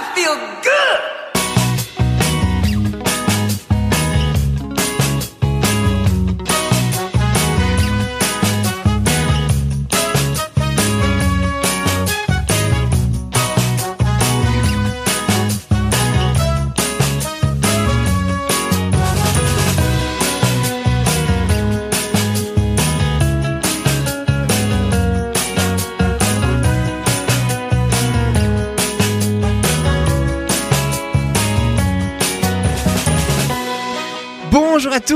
I feel good.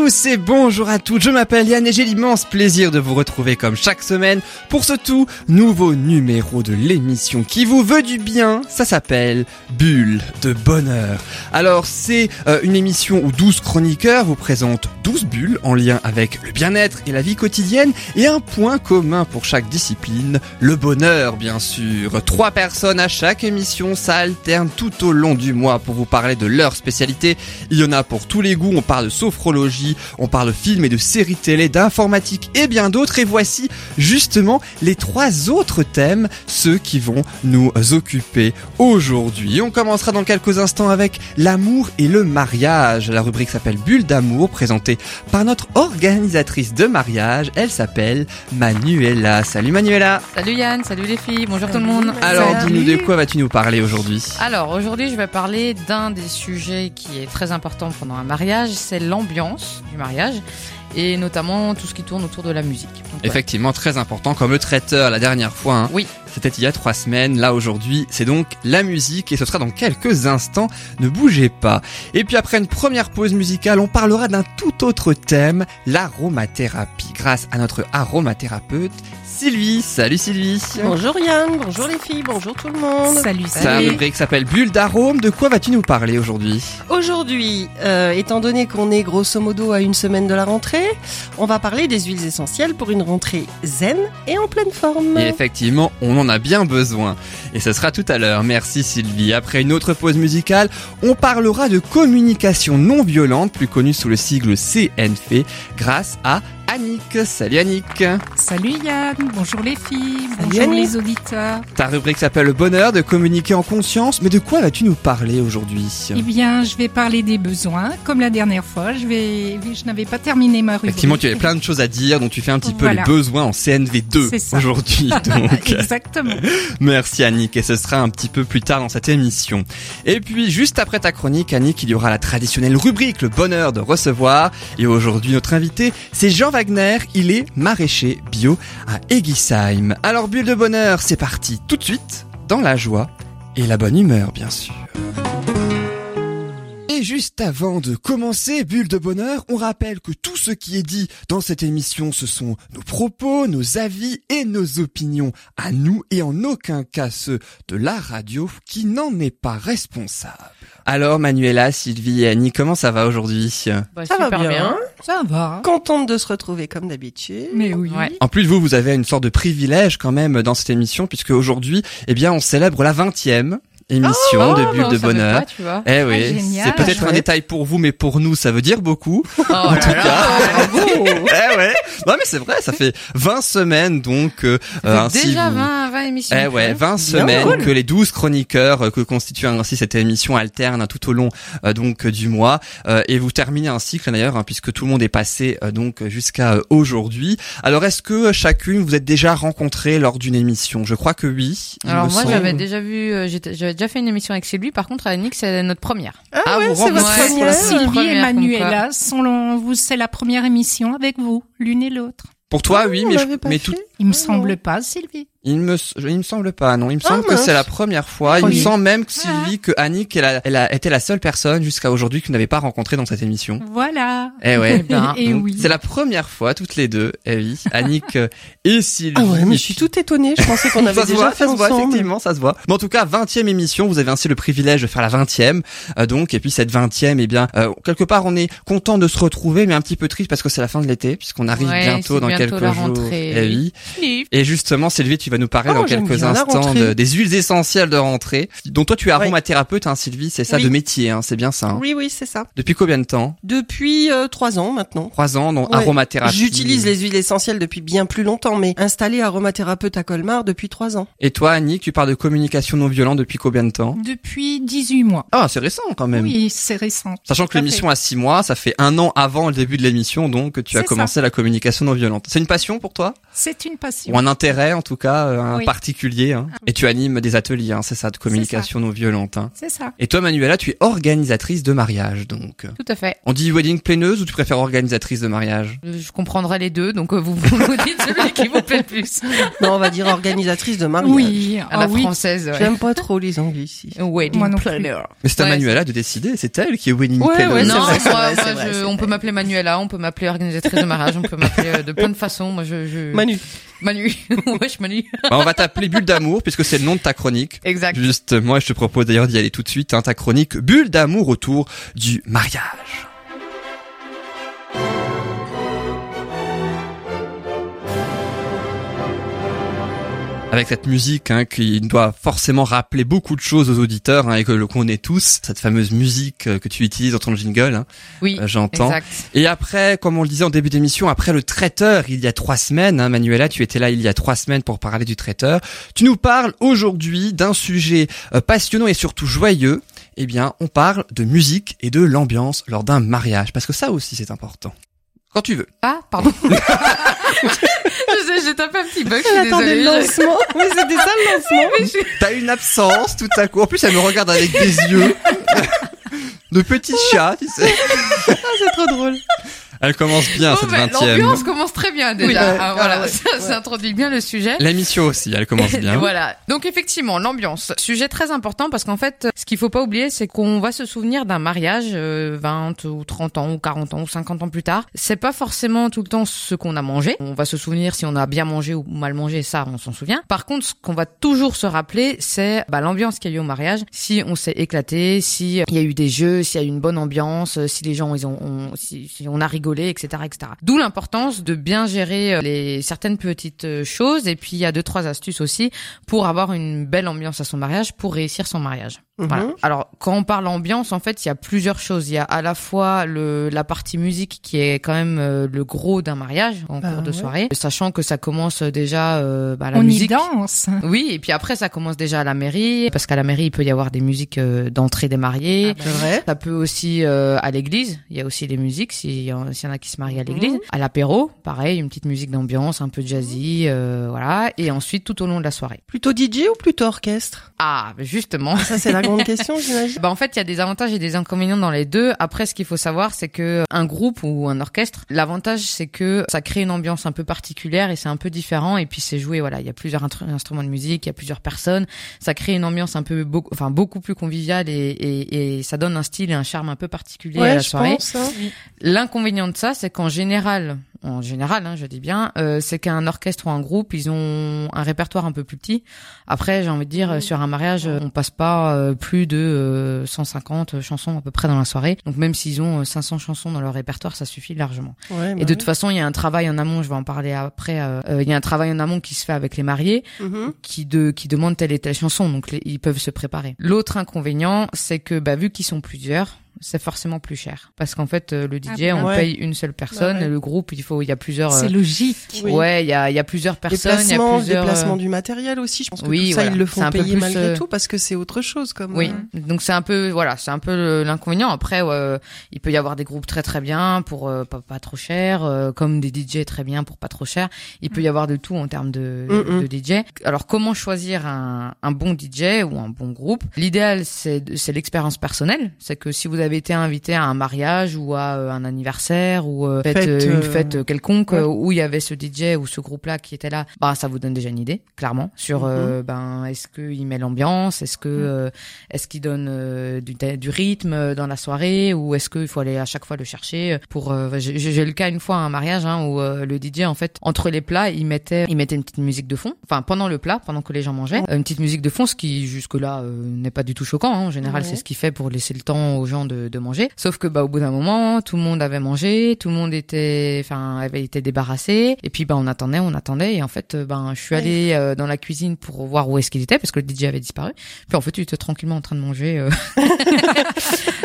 Tous et bonjour à toutes, je m'appelle Yann et j'ai l'immense plaisir de vous retrouver comme chaque semaine pour ce tout nouveau numéro de l'émission qui vous veut du bien, ça s'appelle Bulle de Bonheur. Alors c'est euh, une émission où 12 chroniqueurs vous présentent 12 bulles en lien avec le bien-être et la vie quotidienne et un point commun pour chaque discipline, le bonheur bien sûr. Trois personnes à chaque émission, ça alterne tout au long du mois pour vous parler de leur spécialité. Il y en a pour tous les goûts, on parle de sophrologie, on parle de films et de séries télé, d'informatique et bien d'autres. Et voici justement les trois autres thèmes, ceux qui vont nous occuper aujourd'hui. On commencera dans quelques instants avec l'amour et le mariage. La rubrique s'appelle Bulle d'amour, présentée par notre organisatrice de mariage. Elle s'appelle Manuela. Salut Manuela. Salut Yann, salut les filles, bonjour tout le monde. Alors dis-nous de quoi vas-tu nous parler aujourd'hui? Alors aujourd'hui je vais parler d'un des sujets qui est très important pendant un mariage, c'est l'ambiance du mariage et notamment tout ce qui tourne autour de la musique. Donc, ouais. Effectivement, très important, comme le traiteur la dernière fois. hein. Oui. C'était il y a trois semaines. Là, aujourd'hui, c'est donc la musique et ce sera dans quelques instants. Ne bougez pas. Et puis après une première pause musicale, on parlera d'un tout autre thème, l'aromathérapie, grâce à notre aromathérapeute, Sylvie. Salut Sylvie. Bonjour Yann, bonjour les filles, bonjour tout le monde. Salut, Sa salut. rubrique s'appelle Bulle d'arôme. De quoi vas-tu nous parler aujourd'hui? Aujourd'hui, euh, étant donné qu'on est grosso modo à une semaine de la rentrée, on va parler des huiles essentielles pour une rentrée zen et en pleine forme. Et effectivement, on en a bien besoin. Et ce sera tout à l'heure. Merci Sylvie. Après une autre pause musicale, on parlera de communication non violente, plus connue sous le sigle CNF, grâce à Annick. Salut Annick. Salut Yann, bonjour les filles, Salut bonjour les auditeurs. Ta rubrique s'appelle le bonheur de communiquer en conscience, mais de quoi vas-tu nous parler aujourd'hui? Eh bien, je vais parler des besoins. Comme la dernière fois, je vais, je n'avais pas terminé ma rubrique. Effectivement, tu avais plein de choses à dire, donc tu fais un petit peu Voilà. les besoins en CNV2 C'est ça. aujourd'hui. Donc, Exactement. Merci Annick et ce sera un petit peu plus tard dans cette émission. Et puis juste après ta chronique Annick, il y aura la traditionnelle rubrique le bonheur de recevoir et aujourd'hui notre invité c'est Jean Wagner, il est maraîcher bio à Egisheim. Alors bulle de bonheur, c'est parti tout de suite dans la joie et la bonne humeur bien sûr. Et juste avant de commencer Bulle de Bonheur, on rappelle que tout ce qui est dit dans cette émission, ce sont nos propos, nos avis et nos opinions à nous et en aucun cas ceux de la radio qui n'en est pas responsable. Alors Manuela, Sylvie et Annie, comment ça va aujourd'hui Bah, Ça va super bien. Ça va. Contente de se retrouver comme d'habitude. Mais oui. Ouais. En plus, vous, vous avez une sorte de privilège quand même dans cette émission puisque aujourd'hui, eh bien, on célèbre la 20e émission Oh, de bah, Bulle de Bonheur. pas, tu vois. Eh oui, c'est peut-être un Chouette. détail pour vous, mais pour nous, ça veut dire beaucoup. Oh En là tout là. cas. Eh ouais. Non mais c'est vrai, ça fait 20 semaines donc euh, ainsi Déjà vous- 20, 20 émissions. Eh ouais, 20 semaines cool. que les 12 chroniqueurs euh, que constitue ainsi cette émission alternent hein, tout au long euh, donc euh, du mois Euh, et vous terminez un cycle d'ailleurs hein, puisque tout le monde est passé euh, donc jusqu'à euh, aujourd'hui. Alors est-ce que chacune vous êtes déjà rencontrée lors d'une émission? Je crois que oui. Alors moi j'avais déjà vu, euh, j'étais- j'avais déjà fait une émission avec Sylvie. Par contre, Annick c'est notre première. Ah, Ah, ouais, vous c'est votre rencontrez- première. Ouais. Sylvie et Première, comme Manuela sont, vous, c'est la première émission avec vous, l'une et l'autre. Pour toi Ah, oui, mais, je- tout, Il me Oh, semble non. pas, Sylvie. il me, il me semble pas, non. Il me Ah, semble que mince. c'est la première fois. Il Oui. me semble même que Sylvie, que Annick, elle a, elle a été la seule personne jusqu'à aujourd'hui que vous n'avez pas rencontrée dans cette émission. Voilà. Eh ouais. Eh ben, et Donc, oui. C'est la première fois, toutes les deux, eh oui, Annick et Sylvie. Ah ouais, mais je suis tout étonnée. Je pensais qu'on avait ça se déjà voit, fait ça se voit, ensemble. effectivement, ça se voit. Mais en tout cas, 20e émission, vous avez ainsi le privilège de faire la 20e. euh, donc, et puis cette 20e, eh bien, euh, quelque part, on est content de se retrouver, mais un petit peu triste parce que c'est la fin de l'été, puisqu'on arrive Ouais, bientôt dans bientôt quelques jours. rentrée, Eh oui. Et justement, Sylvie, tu vas nous parler Oh, dans quelques instants de- des huiles essentielles de rentrée. Donc toi, tu es aromathérapeute, hein, Sylvie, c'est ça Oui. de métier, hein, c'est bien ça. hein. Oui, oui, c'est ça. Depuis combien de temps? Depuis euh, trois ans maintenant. Trois ans, donc Ouais. aromathérapie. J'utilise les huiles essentielles depuis bien plus longtemps, mais installé aromathérapeute à Colmar depuis trois ans. Et toi, Annick, tu parles de communication non violente depuis combien de temps? Depuis 18 mois. Ah, c'est récent quand même. Oui, c'est récent. Sachant que l'émission a six mois, ça fait un an avant le début de l'émission, donc que tu as commencé la communication non violente. C'est une passion pour toi? C'est une passion. Ou un intérêt en tout cas, euh, un Oui. particulier hein Et tu animes des ateliers, hein, c'est ça, de communication non violente. hein. C'est ça. Et toi, Manuela, tu es organisatrice de mariage, donc. Tout à fait. On dit wedding planeuse ou tu préfères organisatrice de mariage? Je comprendrai les deux, donc euh, vous, vous dites celui qui vous plaît le plus. Non, on va dire organisatrice de mariage. Oui, À ah la oui. française. ouais. J'aime pas trop les anglicismes. Wedding Moi non plus. planner. Mais c'est à Ouais, Manuela de décider, c'est elle qui est wedding Ouais, c'est non, vrai, moi, vrai, je- on peut m'appeler Manuela, on peut m'appeler organisatrice de mariage, on peut m'appeler euh, de plein de façons. Moi, je, je... Manu. Manu. Wesh, Manu. Bah, on va t'appeler Bulle d'amour puisque c'est le nom de ta chronique. Exact. Juste, moi, je te propose d'ailleurs d'y aller tout de suite, hein, ta chronique Bulle d'amour autour du mariage. Avec cette musique hein, qui doit forcément rappeler beaucoup de choses aux auditeurs hein, et que le connaît tous, cette fameuse musique euh, que tu utilises dans ton jingle, hein, Oui. euh, j'entends. Exact. Et après, comme on le disait en début d'émission, après le traiteur, il y a trois semaines, hein, Manuela, tu étais là il y a trois semaines pour parler du traiteur. Tu nous parles aujourd'hui d'un sujet euh, passionnant et surtout joyeux. Eh bien, on parle de musique et de l'ambiance lors d'un mariage, parce que ça aussi c'est important. Quand tu veux. Ah, pardon. je sais, j'ai tapé un petit bug, je Elle suis attendait le désolée. lancement. Oui, c'était ça le lancement. T'as une absence tout à coup. En plus, elle me regarde avec des yeux de petit chat, tu sais. Ah, c'est trop drôle. Elle commence bien Bon, cette ben, vingtième. L'ambiance commence très bien déjà. Oui, ouais, Ah, ah, voilà, ouais, ça, ça introduit bien le sujet. L'émission aussi, elle commence bien. Voilà. Donc effectivement, l'ambiance, sujet très important parce qu'en fait, ce qu'il faut pas oublier, c'est qu'on va se souvenir d'un mariage euh, 20 ou 30 ans ou 40 ans ou 50 ans plus tard. C'est pas forcément tout le temps ce qu'on a mangé. On va se souvenir si on a bien mangé ou mal mangé, ça on s'en souvient. Par contre, ce qu'on va toujours se rappeler, c'est bah, l'ambiance qu'il y a eu au mariage. Si on s'est éclaté, si euh, il y a eu des jeux, s'il y a eu une bonne ambiance, euh, si les gens ils ont, on- si, si on a rigolé, etc., etc. D'où l'importance de bien gérer euh, les certaines petites euh, choses. Et puis il y a deux trois astuces aussi pour avoir une belle ambiance à son mariage, pour réussir son mariage. Voilà. Mhm. Alors, quand on parle ambiance, en fait, il y a plusieurs choses. Il y a à la fois le, la partie musique qui est quand même euh, le gros d'un mariage en Bah cours de ouais. soirée, sachant que ça commence déjà euh, bah, la On y musique. danse. Oui, et puis après ça commence déjà à la mairie, parce qu'à la mairie il peut y avoir des musiques euh, d'entrée des mariés. C'est vrai. Ça peut aussi euh, à l'église, il y a aussi les musiques en s'il y en a qui se marient à l'église. Mhm. À l'apéro, pareil, une petite musique d'ambiance, un peu jazzy, euh, voilà. Et ensuite tout au long de la soirée. Plutôt DJ ou plutôt orchestre? Ah, justement. Ça, c'est la grande question, j'imagine. Bah en fait, il y a des avantages et des inconvénients dans les deux. Après, ce qu'il faut savoir, c'est que un groupe ou un orchestre, l'avantage c'est que ça crée une ambiance un peu particulière et c'est un peu différent. Et puis c'est joué, voilà, il y a plusieurs instruments de musique, il y a plusieurs personnes. Ça crée une ambiance un peu beaucoup, enfin beaucoup plus conviviale et, et, et ça donne un style et un charme un peu particulier à Ouais, la je soirée. hein. L'inconvénient ça, c'est qu'en général, en général, hein, je dis bien, euh, c'est qu'un orchestre ou un groupe, ils ont un répertoire un peu plus petit. Après, j'ai envie de dire, euh, sur un mariage, euh, on passe pas euh, plus de euh, 150 chansons à peu près dans la soirée. Donc même s'ils ont euh, 500 chansons dans leur répertoire, ça suffit largement. Ouais, Et bah de toute ouais. façon, il y a un travail en amont. Je vais en parler après. euh, euh, Il y a un travail en amont qui se fait avec les mariés Mhm. qui de qui demandent telle et telle chanson, donc les- ils peuvent se préparer. L'autre inconvénient, c'est que bah, vu qu'ils sont plusieurs, c'est forcément plus cher parce qu'en fait euh, le DJ Ah on ouais. paye une seule personne, Bah ouais. et le groupe il faut il y a plusieurs C'est euh, logique. Oui. ouais il y a il y a plusieurs personnes, il y a Déplacement, plusieurs déplacement euh, du matériel aussi. Je pense que oui, tout ça, voilà. ils le font un peu payer plus, malgré euh, tout parce que c'est autre chose comme. oui, euh, donc c'est un peu voilà, c'est un peu l'inconvénient. Après, euh, il peut y avoir des groupes très très bien pour euh, pas, pas trop cher, euh, comme des DJ très bien pour pas trop cher. Il peut y avoir de tout en termes de, Mm, mm. de DJ. Alors comment choisir un, un bon DJ ou un bon groupe? L'idéal c'est c'est l'expérience personnelle. C'est que si vous avez été invité à un mariage ou à euh, un anniversaire ou euh, fête, euh, une fête quelconque ouais. euh, où il y avait ce DJ ou ce groupe-là qui était là, bah ça vous donne déjà une idée clairement sur euh, ben est-ce qu'il met l'ambiance, est-ce que euh, est-ce qu'il donne du, du rythme dans la soirée ou est-ce qu'il faut aller à chaque fois le chercher pour j'ai le cas une fois à un mariage hein, où le DJ en fait entre les plats il mettait il mettait une petite musique de fond enfin pendant le plat pendant que les gens mangeaient une petite musique de fond ce qui jusque là n'est pas du tout choquant hein. en général Ouais. c'est ce qu'il fait pour laisser le temps aux gens de, de manger. Sauf que bah au bout d'un moment, tout le monde avait mangé, tout le monde était, enfin avait été débarrassé. Et puis bah on attendait, on attendait. Et en fait, euh, ben je suis Ouais. allée euh, dans la cuisine pour voir où est-ce qu'il était parce que le DJ avait disparu. Puis en fait, il était tranquillement en train de manger. euh.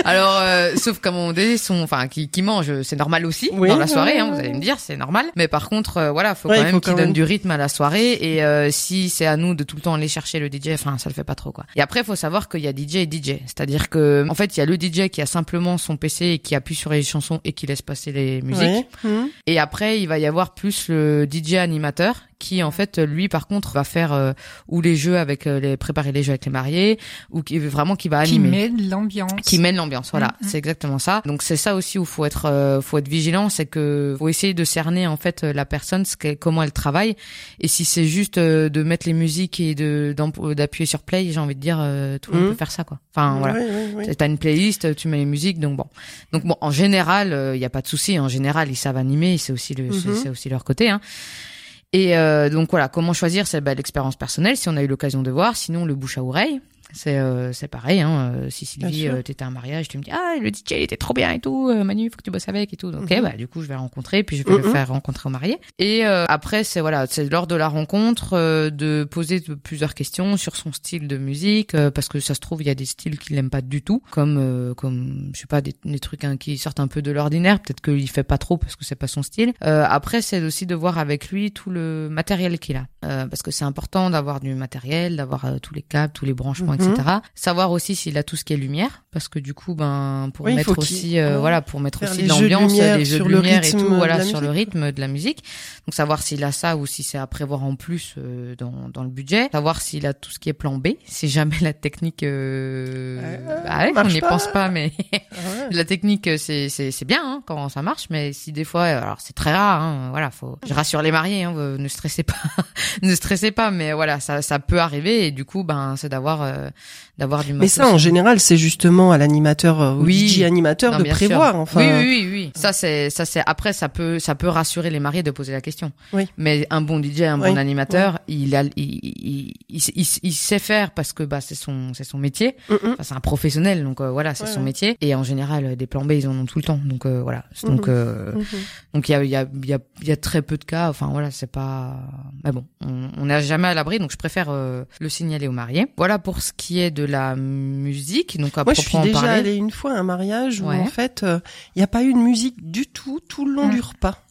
Alors, euh, sauf qu'à un moment donné, son, enfin, qui, qui mange, c'est normal aussi Oui, dans la ouais, soirée. hein, ouais, vous allez me dire, c'est normal. Mais par contre, euh, voilà, faut Ouais, quand même qu'il donne même. du rythme à la soirée. Et euh, si c'est à nous de tout le temps aller chercher le DJ, enfin, ça le fait pas trop, quoi. Et après, faut savoir qu'il y a DJ et DJ. C'est-à-dire que, en fait, il y a le DJ qui a simplement son PC et qui appuie sur les chansons et qui laisse passer les musiques. Ouais. Et après, il va y avoir plus le DJ animateur qui en fait lui par contre va faire euh, ou les jeux avec euh, les préparer les jeux avec les mariés ou qui vraiment qui va Qui animer met de l'ambiance. qui mène l'ambiance voilà Mhm. c'est exactement ça donc c'est ça aussi où faut être euh, faut être vigilant c'est que faut essayer de cerner en fait euh, la personne ce qu'elle- comment elle travaille et si c'est juste euh, de mettre les musiques et de d'appuyer sur play j'ai envie de dire euh, tout le monde Mhm. peut faire ça quoi enfin voilà ouais, ouais. T'as une playlist, tu mets les musiques, donc bon. Donc bon, en général, il y a pas de souci. En général, ils savent animer, c'est aussi le, c'est- Mhm. c'est aussi leur côté. Hein. Et euh, donc voilà, comment choisir? C'est bah, l'expérience personnelle, si on a eu l'occasion de voir. Sinon, le bouche à oreille. C'est euh, c'est pareil. Hein. euh, Si Sylvie, euh, t'étais à un mariage, tu me dis ah le DJ il était trop bien et tout. euh, Manu, faut que tu bosses avec et tout. Donc, Ok, Mhm. bah du coup je vais rencontrer, puis je vais le Mhm. faire rencontrer au marié. Et euh, après c'est voilà, c'est lors de la rencontre euh, de poser plusieurs questions sur son style de musique euh, parce que ça se trouve il y a des styles qu'il n'aime pas du tout, comme euh, comme je sais pas des, des trucs hein, qui sortent un peu de l'ordinaire. Peut-être qu'il fait pas trop parce que c'est pas son style. Euh, après c'est aussi de voir avec lui tout le matériel qu'il a, Euh, parce que c'est important d'avoir du matériel, d'avoir euh, tous les câbles, tous les branchements, Mhm. etc. Savoir aussi s'il a tout ce qui est lumière, parce que du coup ben pour Oui, mettre aussi euh, voilà pour mettre aussi de l'ambiance, les jeux de lumière et tout, voilà sur le rythme de la musique. Donc savoir s'il a ça ou si c'est à prévoir en plus euh, dans, dans le budget. Savoir s'il a tout ce qui est plan B, si jamais la technique... Euh... Euh, bah ouais, on n'y pense pas, mais Ah ouais. la technique c'est c'est bien hein, quand ça marche, mais si des fois, alors c'est très rare, hein, voilà, faut. Je rassure les mariés, hein, vous ne stressez pas, ne stressez pas, mais voilà, ça ça peut arriver et du coup, ben c'est d'avoir euh, d'avoir du. Mais ça, en général, c'est justement à l'animateur, euh, au Oui. DJ animateur Non, de sûr. prévoir. Enfin, Oui, oui, oui, oui. Ça, c'est, ça, c'est, après, ça peut, ça peut rassurer les mariés de poser la question. Oui. Mais un bon DJ, un bon Oui. animateur, il a, il, il, il, il- il sait faire parce que, bah, c'est son, c'est son métier. Mm, mm. Enfin, c'est un professionnel, donc euh, voilà, c'est Ouais, son ouais. métier. Et en général, euh, des plans B, ils en ont tout le temps. Donc euh, voilà. Donc, Mhm. euh, donc il y a, il y a, il y a, il y a très peu de cas. Enfin voilà, c'est pas. Mais bon, on on n'est jamais à l'abri, donc je préfère euh, le signaler aux mariés. Voilà pour ce qui est de la musique. Donc à Moi, je suis déjà parler. allée une fois à un mariage où en fait, il n'y a pas eu de musique du tout tout le long Mm. du repas.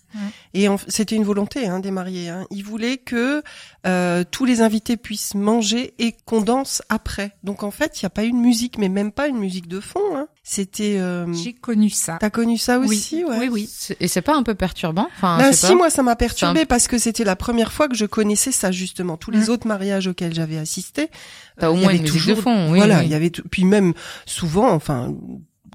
Et c'était une volonté hein, des mariés. Hein. Ils voulaient que euh, tous les invités puissent manger et qu'on danse après. Donc en fait, il n'y a pas eu de musique, mais même pas une musique de fond. Hein. C'était. Euh... J'ai connu ça. T'as connu ça Oui. aussi, ouais. Oui, oui. Et c'est pas un peu perturbant Enfin, Ben si, pas. moi ça m'a perturbé parce que c'était la première fois que je connaissais ça justement. Tous les Mm. autres mariages auxquels j'avais assisté, T'as au moins une toujours- de fond. Oui, voilà, oui. il y avait puis même souvent, enfin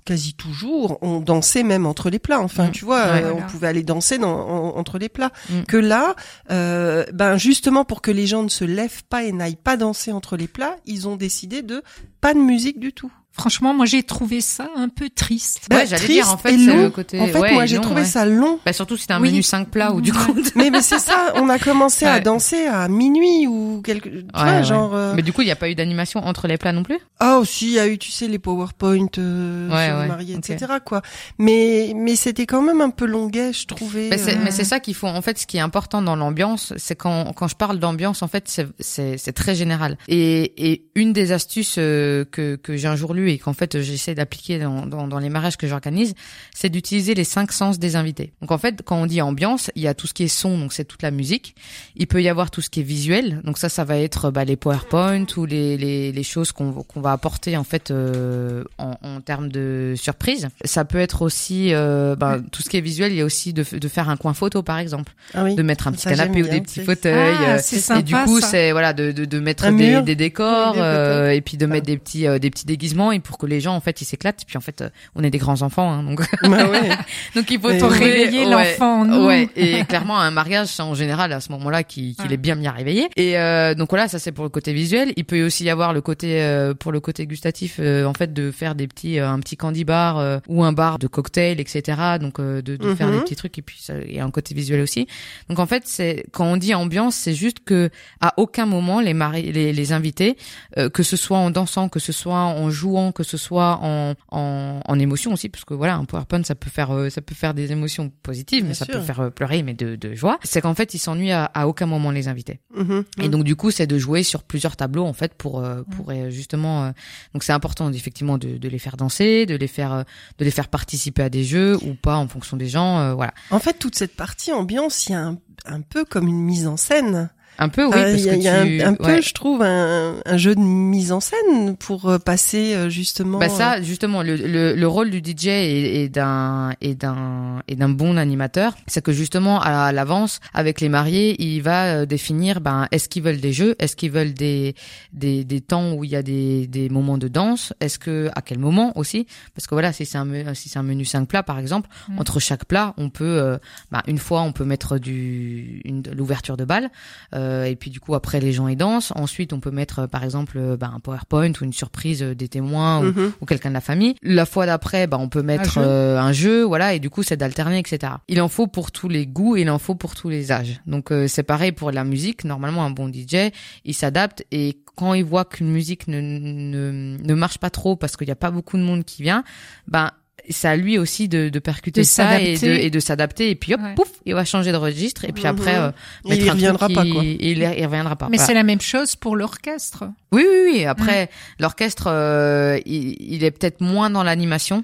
quasi toujours, on dansait même entre les plats. Enfin, Mm. tu vois, Ouais. euh, Voilà. on pouvait aller danser dans, en- entre les plats. Mm. Que là, euh, ben justement pour que les gens ne se lèvent pas et n'aillent pas danser entre les plats, ils ont décidé de pas de musique du tout. Franchement, moi, j'ai trouvé ça un peu triste. Ouais, Bah, j'allais triste dire, en fait, et c'est long. le côté- En fait, ouais, moi j'ai trouvé ouais. ça long. Bah surtout si t'as un Oui. menu 5 plats ou du Ouais. coup. Mais, mais c'est ça, on a commencé à Ouais. danser à minuit ou quelque, tu vois, Ouais, ouais. genre. euh, Mais du coup, il y a pas eu d'animation entre les plats non plus? Ah aussi, il y a eu, tu sais, les PowerPoint euh, Ouais, ouais, mariés, ok. etc. Quoi. Mais mais c'était quand même un peu longuet, je trouvais. Mais c'est, euh. mais c'est ça qu'il faut. En fait, ce qui est important dans l'ambiance, c'est quand quand je parle d'ambiance, en fait, c'est c'est, c'est très général. Et et une des astuces euh, que que j'ai un jour lu et qu'en fait j'essaie d'appliquer dans dans, dans les mariages que j'organise, c'est d'utiliser les cinq sens des invités. Donc en fait, quand on dit ambiance, il y a tout ce qui est son, donc c'est toute la musique. Il peut y avoir tout ce qui est visuel, donc ça, ça va être bah, les PowerPoint ou les les, les choses qu'on va apporter en fait euh, en, en termes de surprise. Ça peut être aussi euh, bah, tout ce qui est visuel. Il y a aussi de, faire un coin photo par exemple, ah oui. de mettre un petit Ça, canapé ou des petits fauteuils. Ah, euh, et sympa, du coup, c'est voilà de, de, de mettre des, décors Oui, euh, et puis de mettre des petits euh, des petits déguisements et pour que les gens en fait ils s'éclatent. Et puis en fait, euh, on est des grands enfants, hein, donc Bah ouais. donc il faut réveiller ouais, l'enfant en nous. Ouais, et clairement un mariage, c'est en général à ce moment-là qu'il Ouais. est bien bien réveillé. Et euh, donc voilà, ça c'est pour le côté visuel. Il peut aussi y avoir le côté euh, pour le côté gustatif, euh, en fait, de faire des petits euh, un petit candy bar euh, ou un bar de cocktail, etc. Donc euh, de, de faire Mhm. des petits trucs et puis ça, il y a un côté visuel aussi. Donc en fait, c'est quand on dit ambiance, c'est juste que à aucun moment les mari les, les invités, euh, que ce soit en dansant, que ce soit en jouant courant, que ce soit en, en, en émotion aussi, parce que voilà, un PowerPoint, ça peut faire, euh, ça peut faire des émotions positives, mais ça peut faire euh, pleurer, mais de, de joie. C'est qu'en fait, ils s'ennuient à, à aucun moment les invités. Mhm. Et donc du coup, c'est de jouer sur plusieurs tableaux en fait pour euh, pour justement. donc c'est important effectivement de, de les faire danser, de les faire de les faire participer à des jeux ou pas en fonction des gens. euh, voilà. En fait, toute cette partie ambiance, il y a un, un peu comme une mise en scène. Un peu oui. Euh, parce y a, que il y a tu- un, un peu, ouais. je trouve, un, un jeu de mise en scène pour euh, passer euh, justement. Bah ça, justement, le, le, le rôle du DJ et, et d'un et d'un et d'un bon animateur, c'est que justement à l'avance, avec les mariés, il va euh, définir, ben, est-ce qu'ils veulent des jeux, est-ce qu'ils veulent des, des des temps où il y a des des moments de danse, est-ce que à quel moment aussi, parce que voilà, si c'est un si c'est un menu 5 plats par exemple, Mm. entre chaque plat, on peut, euh, ben, une fois on peut mettre du une- de l'ouverture de bal, euh, et puis du coup après les gens y dansent. Ensuite on peut mettre euh, par exemple euh, ben, un PowerPoint ou une surprise euh, des témoins ou Mhm. ou quelqu'un de la famille. La fois d'après, bah, on peut mettre Un jeu. euh, un jeu, voilà, et du coup, c'est d'alterner, etc. Il en faut pour tous les goûts, il en faut pour tous les âges. Donc, euh, c'est pareil pour la musique. Normalement, un bon DJ, il s'adapte et quand il voit qu'une musique ne, ne, ne marche pas trop parce qu'il n'y a pas beaucoup de monde qui vient, ben, c'est à lui aussi de, de percuter De ça et de, s'adapter. et de s'adapter et puis hop Ouais. pouf il va changer de registre et puis après euh, il reviendra pas, qui- quoi. il, il reviendra pas Mais Voilà. c'est la même chose pour l'orchestre. Oui, oui, oui. Après, l'orchestre, euh, il, il est peut-être moins dans l'animation.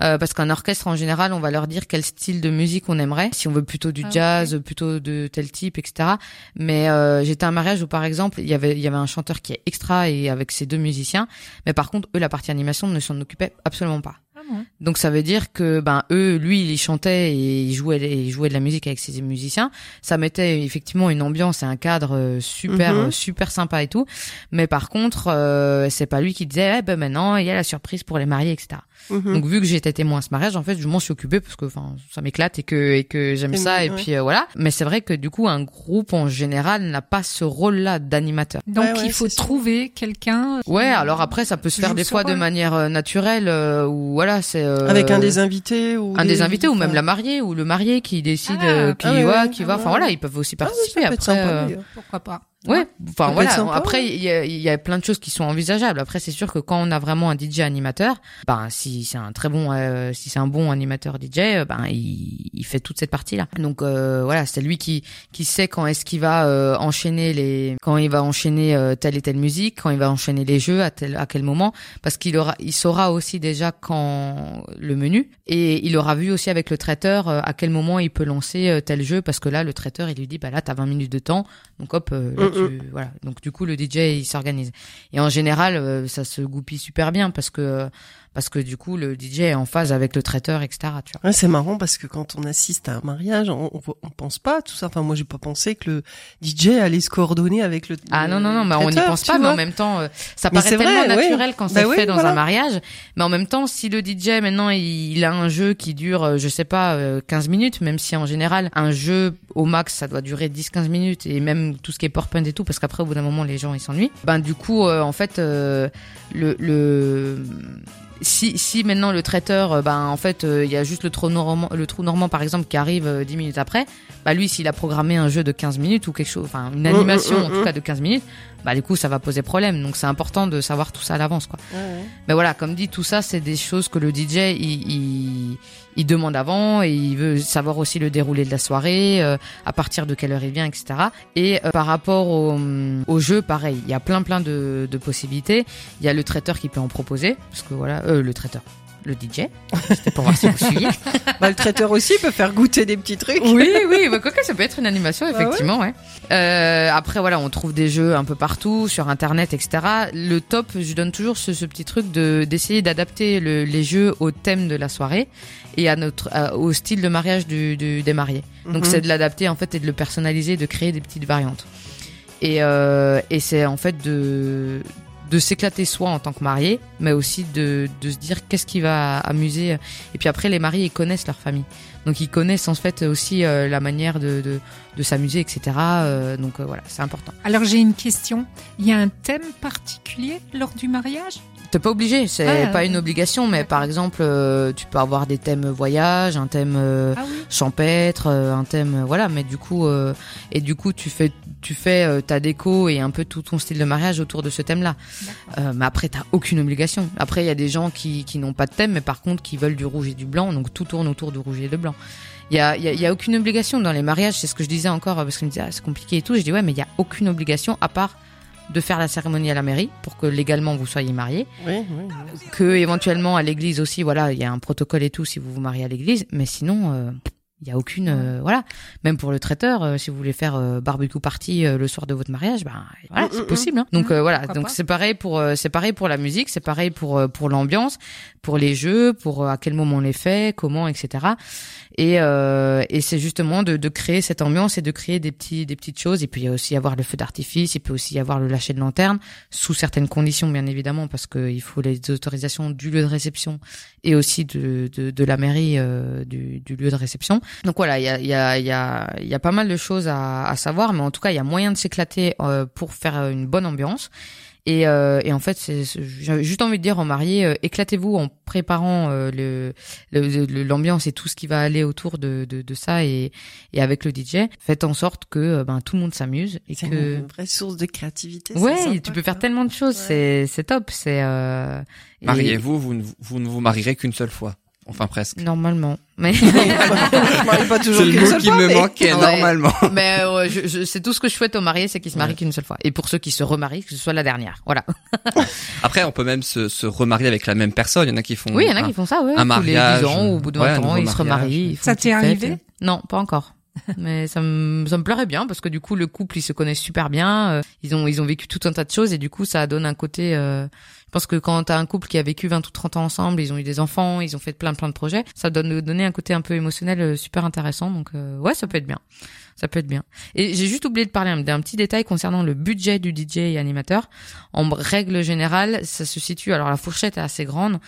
euh, parce qu'un orchestre en général, on va leur dire quel style de musique on aimerait, si on veut plutôt du Ah, jazz, plutôt de tel type, etc. Mais euh, j'étais à un mariage où par exemple il y avait il y avait un chanteur qui est extra et avec ses deux musiciens, mais par contre eux la partie animation ne s'en occupait absolument pas. Ah bon? Donc ça veut dire que ben eux, lui, il chantait et il jouait, il jouait de la musique avec ses musiciens. Ça mettait effectivement une ambiance et un cadre euh, super, Mhm. euh, super sympa et tout. Mais par contre, euh, c'est pas lui qui disait, eh ben maintenant il y a la surprise pour les mariés, etc. Mhm. Donc vu que j'étais témoin à ce mariage, en fait, je m'en suis occupée parce que enfin ça m'éclate et que et que j'aime ça et ouais. puis euh, voilà. Mais c'est vrai que du coup un groupe en général n'a pas ce rôle-là d'animateur. Donc Ouais, ouais, il faut trouver quelqu'un. qui- Ouais, alors après ça peut se faire des fois de manière euh, naturelle euh, ou voilà, c'est euh, Avec un des invités ou un des invités ou même la mariée ou le marié qui décide Ah, euh, qui ah ouais, va qui ah va ouais. enfin voilà ils peuvent aussi Ah oui, participer ça peut être après sympa, euh. Pourquoi pas ouais enfin voilà. sympa, après il y a, il y a plein de choses qui sont envisageables. Après c'est sûr que quand on a vraiment un DJ animateur ben si c'est un très bon euh, si c'est un bon animateur DJ euh, ben il, il fait toute cette partie là donc euh, voilà c'est lui qui qui sait quand est-ce qu'il va euh, enchaîner les quand il va enchaîner euh, telle et telle musique quand il va enchaîner les jeux à tel à quel moment. Parce qu'il aura il saura aussi déjà quand le menu. Et il aura vu aussi avec le traiteur euh, à quel moment il peut lancer tel jeu. Parce que là le traiteur il lui dit bah là t'as 20 minutes de temps. Donc hop tu- voilà. Donc du coup le DJ il s'organise. Et en général euh, ça se goupille super bien parce que parce que du coup le DJ est en phase avec le traiteur etc tu vois Ouais, c'est marrant parce que quand on assiste à un mariage, on, on, on pense pas à tout ça. Enfin, moi, j'ai pas pensé que le DJ allait se coordonner avec le. Ah non non non, mais on n'y traiteur, pense pas, mais en même temps, euh, ça Mais paraît tellement vrai, ouais. naturel quand Bah c'est oui, fait dans voilà. un mariage. Mais en même temps, si le DJ maintenant il, il a un jeu qui dure, euh, je sais pas, euh, 15 minutes, même si en général un jeu au max ça doit durer 10-15 minutes et même tout ce qui est PowerPoint et tout, parce qu'après au bout d'un moment les gens ils s'ennuient. Ben du coup, euh, en fait, euh, le, le si, si maintenant le traiteur, euh, ben en fait, euh, il y a juste le trou normand, le trou normand par exemple qui arrive euh, 10 minutes après, bah lui s'il a programmé un jeu de 15 minutes ou quelque chose, enfin une animation mm, en mm. tout cas de 15 minutes, bah du coup ça va poser problème. Donc c'est important de savoir tout ça à l'avance quoi. Ouais, ouais. Mais voilà, comme dit, tout ça c'est des choses que le DJ il, il, il demande avant et il veut savoir aussi le déroulé de la soirée, euh, à partir de quelle heure il vient, etc. Et euh, par rapport au, au jeu, pareil, il y a plein plein de, de possibilités. Il y a le traiteur qui peut en proposer, parce que voilà, euh, le traiteur. Le DJ, c'était pour voir si vous suiviez. Bah, le traiteur aussi peut faire goûter des petits trucs. Oui, oui, bah, quoique ça peut être une animation, ouais. effectivement, ouais. Euh, après, voilà, on trouve des jeux un peu partout, sur Internet, etc. Le top, je donne toujours ce, ce petit truc de d'essayer d'adapter le- les jeux au thème de la soirée et à notre à- au style de mariage du, du- des mariés. Donc Mhm. c'est de l'adapter en fait et de le personnaliser, de créer des petites variantes. Et euh, et c'est en fait de de s'éclater soi en tant que marié, mais aussi de, de se dire qu'est-ce qui va amuser. Et puis après, les mariés, ils connaissent leur famille. Donc ils connaissent en fait aussi euh, la manière de, de, de s'amuser, etc. Euh, donc euh, voilà, c'est important. Alors j'ai une question. Il y a un thème particulier lors du mariage? T'es pas obligé, c'est pas une obligation, mais par exemple, euh, tu peux avoir des thèmes voyage, un thème euh, Ah oui. champêtre, euh, un thème, euh, voilà. Mais du coup, euh, et du coup, tu fais, tu fais euh, ta déco et un peu tout ton style de mariage autour de ce thème-là. Euh, mais après, t'as aucune obligation. Après, il y a des gens qui qui n'ont pas de thème, mais par contre, qui veulent du rouge et du blanc, donc tout tourne autour du rouge et du blanc. Il y a, y, a, y a aucune obligation dans les mariages, c'est ce que je disais encore, parce qu'on me disait ah, c'est compliqué et tout. Je dis ouais, mais il y a aucune obligation à part de faire la cérémonie à la mairie pour que légalement vous soyez mariés. Oui, oui, oui. que éventuellement à l'église aussi voilà il y a un protocole et tout si vous vous mariez à l'église. Mais sinon euh, il y a aucune euh, voilà. Même pour le traiteur euh, si vous voulez faire euh, barbecue party le soir de votre mariage ben voilà Mm, c'est mm, possible hein. donc voilà. pourquoi donc c'est pareil pour c'est pareil pour la musique c'est pareil pour pour l'ambiance pour les jeux pour à quel moment on les fait comment etc et euh, et c'est justement de, de créer cette ambiance et de créer des petits des petites choses. Et puis il y aussi avoir le feu d'artifice. Il peut aussi y avoir le lâcher de lanterne sous certaines conditions bien évidemment parce qu'il faut les autorisations du lieu de réception et aussi de de, de la mairie euh, du, du lieu de réception. Donc voilà il y a y a y y a pas mal de choses à, à savoir. Mais en tout cas il y a moyen de s'éclater euh, pour faire une bonne ambiance et, euh, et en fait, j'ai juste envie de dire aux mariés, euh, éclatez-vous en préparant euh, le le- le- l'ambiance et tout ce qui va aller autour de, de, de ça et, et avec le DJ. Faites en sorte que euh, ben, tout le monde s'amuse et C'est que une vraie source de créativité. ouais, sympa, tu peux faire quoi. tellement de choses. Ouais. C'est c'est top. C'est euh, et- Mariez-vous, vous, ne- vous ne vous marierez qu'une seule fois. Enfin presque. normalement. Mais pas toujours C'est le mot seule qui fois, me mais- manquait Ouais. normalement. mais euh, je, je- c'est tout ce que je souhaite aux mariés, c'est qu'ils se marient Ouais. qu'une seule fois. Et pour ceux qui se remarient, que ce soit la dernière. Voilà. Après, on peut même se, se remarier avec la même personne. Il y en a qui font. Oui, il y en a un- qui font ça, ouais. un Tous mariage, les 10 ans ou au bout de ouais, 20 un ans, nouveau ils se mariage. remarient. ils font Ça t'est fête. arrivé Non, pas encore. Mais ça me, ça me plairait bien parce que du coup, le couple, ils se connaissent super bien. euh, Ils ont, ils ont vécu tout un tas de choses et du coup, ça donne un côté, euh, je pense que quand t'as un couple qui a vécu 20 ou 30 ans ensemble, ils ont eu des enfants, ils ont fait plein plein de projets, ça donne donner un côté un peu émotionnel euh, super intéressant. Donc euh, ouais, ça peut être bien. Ça peut être bien. Et j'ai juste oublié de parler un- d'un petit détail concernant le budget du DJ et animateur. En règle générale, ça se situe, alors la fourchette est assez grande,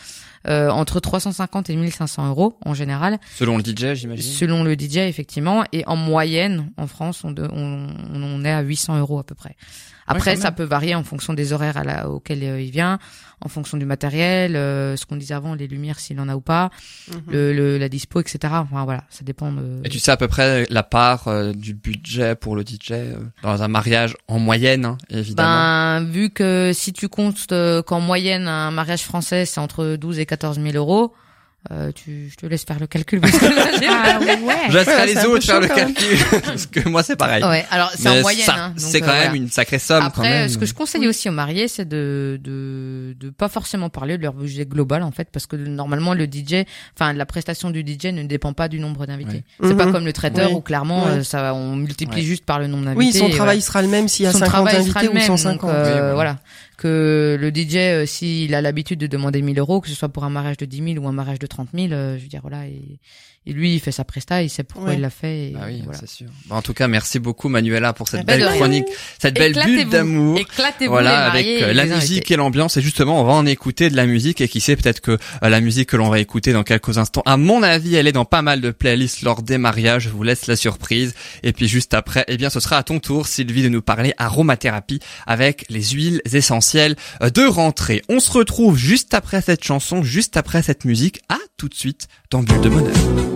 entre 350 et 1500 euros en général, Selon le DJ, j'imagine. selon le DJ effectivement. Et en moyenne, en France, on, de- on, on est à 800 euros à peu près. Après, ça peut varier en fonction des horaires à la, auxquels euh, il vient, en fonction du matériel, euh, ce qu'on disait avant, les lumières s'il en a ou pas, Mhm. le, le- la dispo, etc. Enfin voilà, ça dépend de. Et tu sais à peu près la part euh, du budget pour le DJ euh, dans un mariage en moyenne, hein, évidemment. Ben, vu que si tu comptes euh, qu'en moyenne un mariage français c'est entre 12 et 14 000 euros, euh, tu, je te laisse faire le calcul. Parce que là, Ah ouais. Je laisserai Ouais, les autres faire le quand calcul parce que moi c'est pareil. ouais, alors c'est en moyenne. hein, c'est euh, quand même voilà. une sacrée somme quand Après, même. ce que je conseille aussi aux mariés, c'est de, de de pas forcément parler de leur budget global en fait, parce que normalement le DJ, enfin la prestation du DJ ne dépend pas du nombre d'invités. Ouais. C'est pas Mhm. comme le traiteur Oui. où clairement Ouais. euh, ça on multiplie Ouais. juste par le nombre d'invités. Oui, son travail sera le même s'il y a Son 50 travail sera invités ou même, 150. donc, euh, Oui, voilà. voilà. Que le DJ, euh, s'il a l'habitude de demander 1000 euros, que ce soit pour un mariage de 10 000 ou un mariage de 30 000, euh, je veux dire, voilà, et, et lui, il fait sa presta, il sait pourquoi Ouais. il l'a fait. Et Ah oui, voilà. c'est sûr. Bon, en tout cas, merci beaucoup Manuela pour cette Bah, belle chronique, cette belle bulle d'amour. Éclatez-vous Voilà, les avec euh, et la musique invités. et l'ambiance. Et justement, on va en écouter de la musique et qui sait peut-être que euh, la musique que l'on va écouter dans quelques instants, à mon avis, elle est dans pas mal de playlists lors des mariages. Je vous laisse la surprise. Et puis juste après, eh bien, ce sera à ton tour, Sylvie, de nous parler aromathérapie avec les huiles essentielles euh, de rentrée. On se retrouve juste après cette chanson, juste après cette musique. À tout de suite dans Bulle de Bonheur.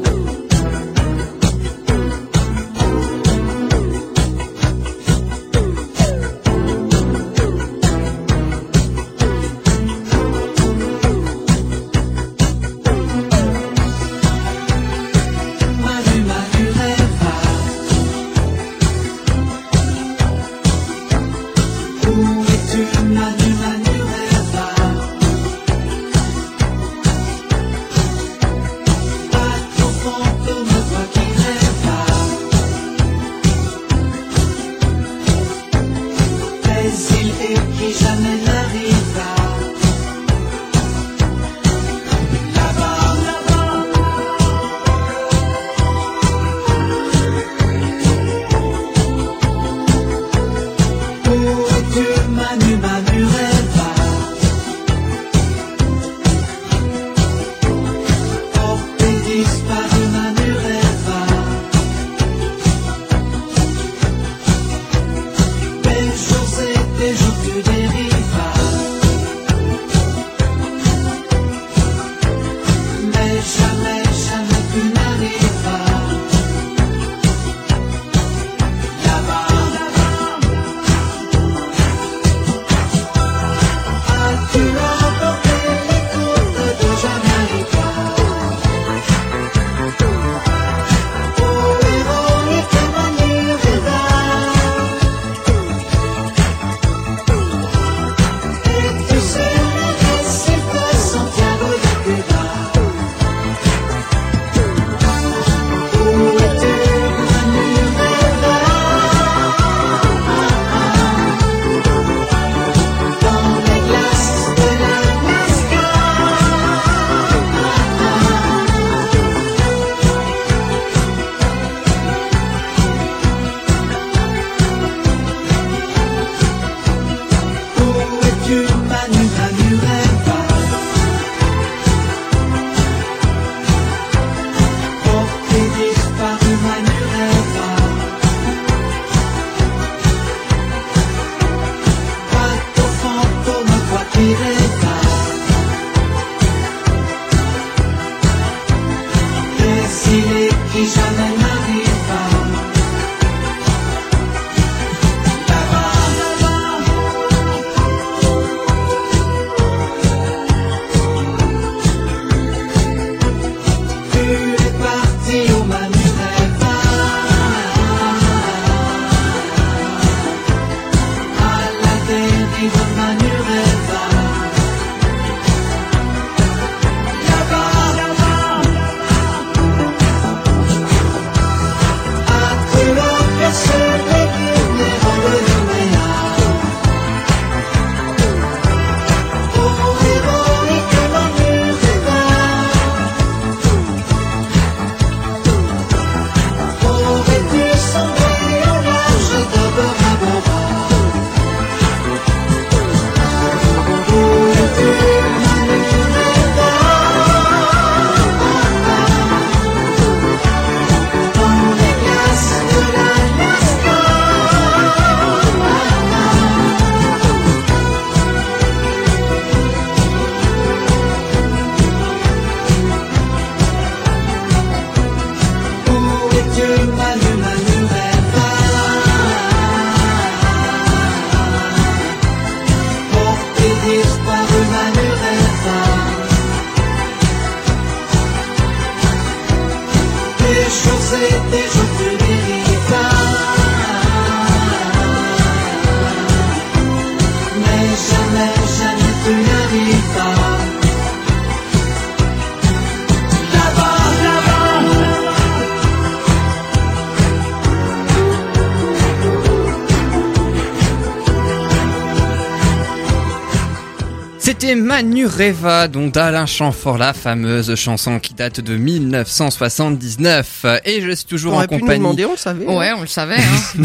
Manureva, donc d'Alain Chamfort, la fameuse chanson qui date de 1979. Et je suis toujours On en aurait pu nous compagnie. demander, on le savait. Ouais, on le savait. Hein.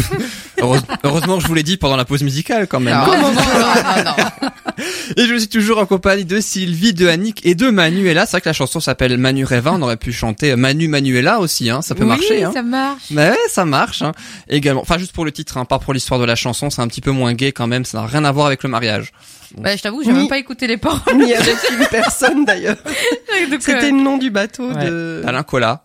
Heureuse- Heureusement que je vous l'ai dit pendant la pause musicale quand même. Non, non, non, non, non. Et je suis toujours en compagnie de Sylvie, de Annick et de Manuela. C'est vrai que la chanson s'appelle Manureva. On aurait pu chanter Manu Manuela aussi, hein. Ça peut oui, marcher, hein. ça marche. Mais ouais, ça marche, hein. Également. Enfin, juste pour le titre, hein, pas pour l'histoire de la chanson. C'est un petit peu moins gay quand même. Ça n'a rien à voir avec le mariage. Bah, je t'avoue, j'ai Oui. même pas écouté les paroles. Ni avec une personne d'ailleurs. Donc, C'était euh, le nom du bateau Ouais. de. Alain Collat.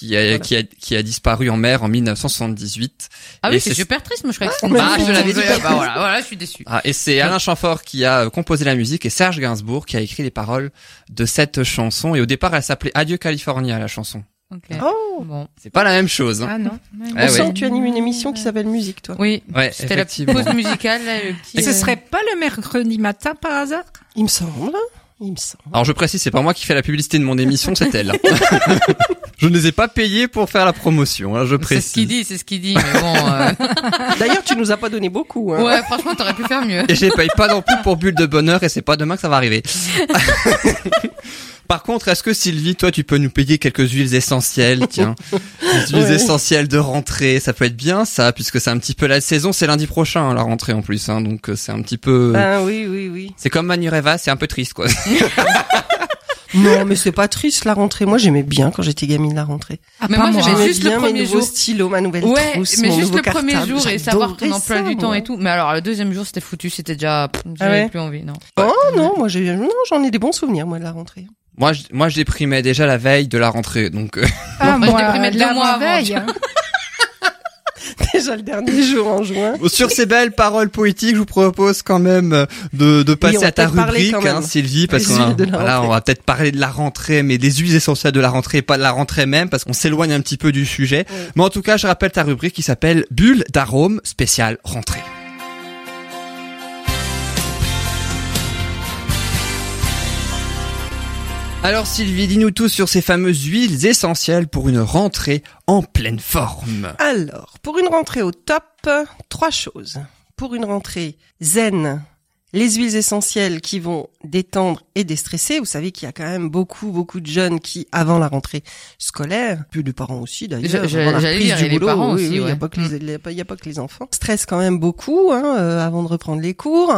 Qui a, Voilà. qui, a, qui a disparu en mer en 1978. Ah oui, c'est- super triste. Moi, je croyais que c'était mais une bah, je l'avais dit. chanson. Bah, voilà, voilà, je suis déçu. Ah, et c'est Alain Chamfort qui a euh, composé la musique et Serge Gainsbourg qui a écrit les paroles de cette chanson. Et au départ, elle s'appelait Adieu California, la chanson. Ok. Oh. Bon. C'est pas la même chose. Hein. Ah non. On Ah sent ouais. que tu animes une émission qui s'appelle Musique, toi. Oui. Ouais, C'était la effectivement. pause musicale, là, le petit. Et ce euh, serait pas le mercredi matin par hasard? Il me semble. Il me semble. Alors je précise, c'est pas moi qui fais la publicité de mon émission, c'est elle. je ne les ai pas payés pour faire la promotion, hein, je C'est ce qu'il précise. dit, c'est ce qu'il dit. Mais bon. euh, D'ailleurs, tu nous as pas donné beaucoup. Hein. Ouais, franchement, t'aurais pu faire mieux. Et je les paye pas non plus pour bulle de bonheur et c'est pas demain que ça va arriver. Par contre, est-ce que Sylvie, toi, tu peux nous payer quelques huiles essentielles, tiens, des huiles Ouais. essentielles de rentrée, ça peut être bien, ça, puisque c'est un petit peu la saison, c'est lundi prochain hein, la rentrée en plus, hein, donc euh, c'est un petit peu, Ben oui, oui, oui. c'est comme Manureva, c'est un peu triste quoi. Non, mais c'est pas triste la rentrée. Moi, j'aimais bien quand j'étais gamine la rentrée. Ah, Mais pas moi, moi. j'aimais J'aimais juste le bien mes premier nouveaux jour. stylos, ma nouvelle Ouais, trousse, mais mon juste le premier cartable. jour et savoir ton emploi ça, du temps moi. et tout. Mais alors, le deuxième jour, c'était foutu, c'était déjà, pff, j'avais Ah ouais plus envie, non. Oh non, moi j'ai non, j'en ai des bons souvenirs moi de la rentrée. Moi, je, moi, je déprimais déjà la veille de la rentrée, donc euh, Ah, moi, je déprimais deux mois avant, veille, tu hein. Déjà le dernier jour en juin. Sur ces belles paroles poétiques, je vous propose quand même euh, de, de passer à ta rubrique, hein, Sylvie, parce qu'on voilà, on va peut-être parler de la rentrée, mais des huiles essentielles de la rentrée, et pas de la rentrée même, parce qu'on s'éloigne un petit peu du sujet. Oui. Mais en tout cas, je rappelle ta rubrique qui s'appelle Bulle d'arôme spécial rentrée. Alors Sylvie, dis-nous tout sur ces fameuses huiles essentielles pour une rentrée en pleine forme. Alors, pour une rentrée au top, trois choses. Pour une rentrée zen, les huiles essentielles qui vont détendre et déstresser. Vous savez qu'il y a quand même beaucoup, beaucoup de jeunes qui, avant la rentrée scolaire, puis les parents aussi d'ailleurs, j'allais dire, du et les boulot, parents oui, aussi, oui, il y a ouais. pas que les, il y a pas- a que les enfants. Stressent quand même beaucoup hein, euh, avant de reprendre les cours.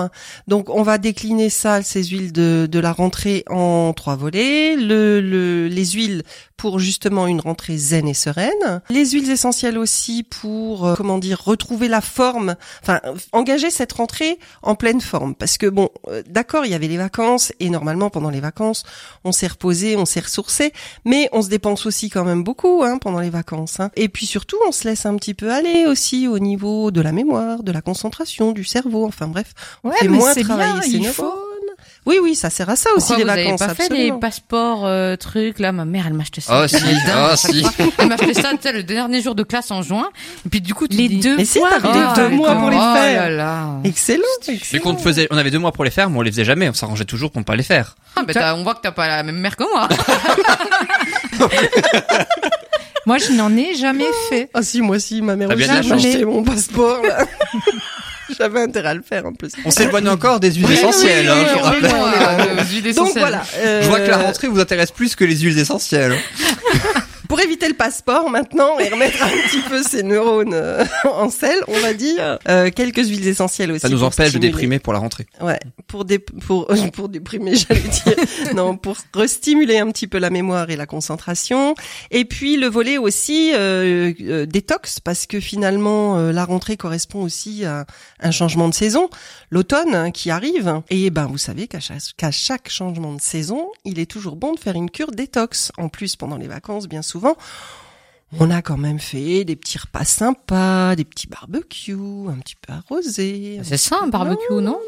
Donc on va décliner ça, ces huiles de, de la rentrée en trois volets. Le, le, les huiles pour justement une rentrée zen et sereine. Les huiles essentielles aussi pour, euh, comment dire, retrouver la forme, enfin, engager cette rentrée en pleine forme. Parce que bon, euh, d'accord, il y avait les vacances et normalement pendant les vacances, on s'est reposé, on s'est ressourcé, mais on se dépense aussi quand même beaucoup hein, pendant les vacances. hein. Et puis surtout, on se laisse un petit peu aller aussi au niveau de la mémoire, de la concentration, du cerveau, enfin bref, on Ouais, fait mais moins c'est travailler bien, ses il faut. Oui, oui, ça sert à ça aussi Pourquoi les vous avez vacances. pas fait les passeports euh, trucs là Ma mère, elle m'a acheté ça. Oh si, oh si. Elle m'a acheté ça, tu sais, le dernier jour de classe en juin. Et puis du coup, tu Les dis, deux Mais si, fois, t'as deux mois pour les oh faire. là là. Excellent. Mais excellent. qu'on te faisait, on avait deux mois pour les faire, mais on les faisait jamais. On s'arrangeait toujours pour ne pas les faire. Ah, on voit que t'as pas la même mère que moi. Moi, je n'en ai jamais fait. Ah si, moi si, ma mère aussi m'a acheté mon passeport. là. J'avais intérêt à le faire en plus. On s'éloigne encore des huiles essentielles. oui, hein, oui, je oui, rappelle. oui, oui. Euh, huiles Donc essentielles. voilà. euh, Je vois que la rentrée vous intéresse plus que les huiles essentielles. Pour éviter le passeport maintenant et remettre un petit peu ses neurones euh, en selle, on va dire euh, quelques huiles essentielles aussi. Ça nous empêche de déprimer pour la rentrée. Ouais, pour dé pour pour déprimer, j'allais dire. non, pour restimuler un petit peu la mémoire et la concentration. Et puis le volet aussi euh, euh, détox parce que finalement euh, la rentrée correspond aussi à un changement de saison, l'automne hein, qui arrive. Et ben vous savez qu'à chaque, qu'à chaque changement de saison, il est toujours bon de faire une cure détox. En plus pendant les vacances, bien souvent. On a quand même fait des petits repas sympas, des petits barbecues, un petit peu arrosés. C'est ça un barbecue, non?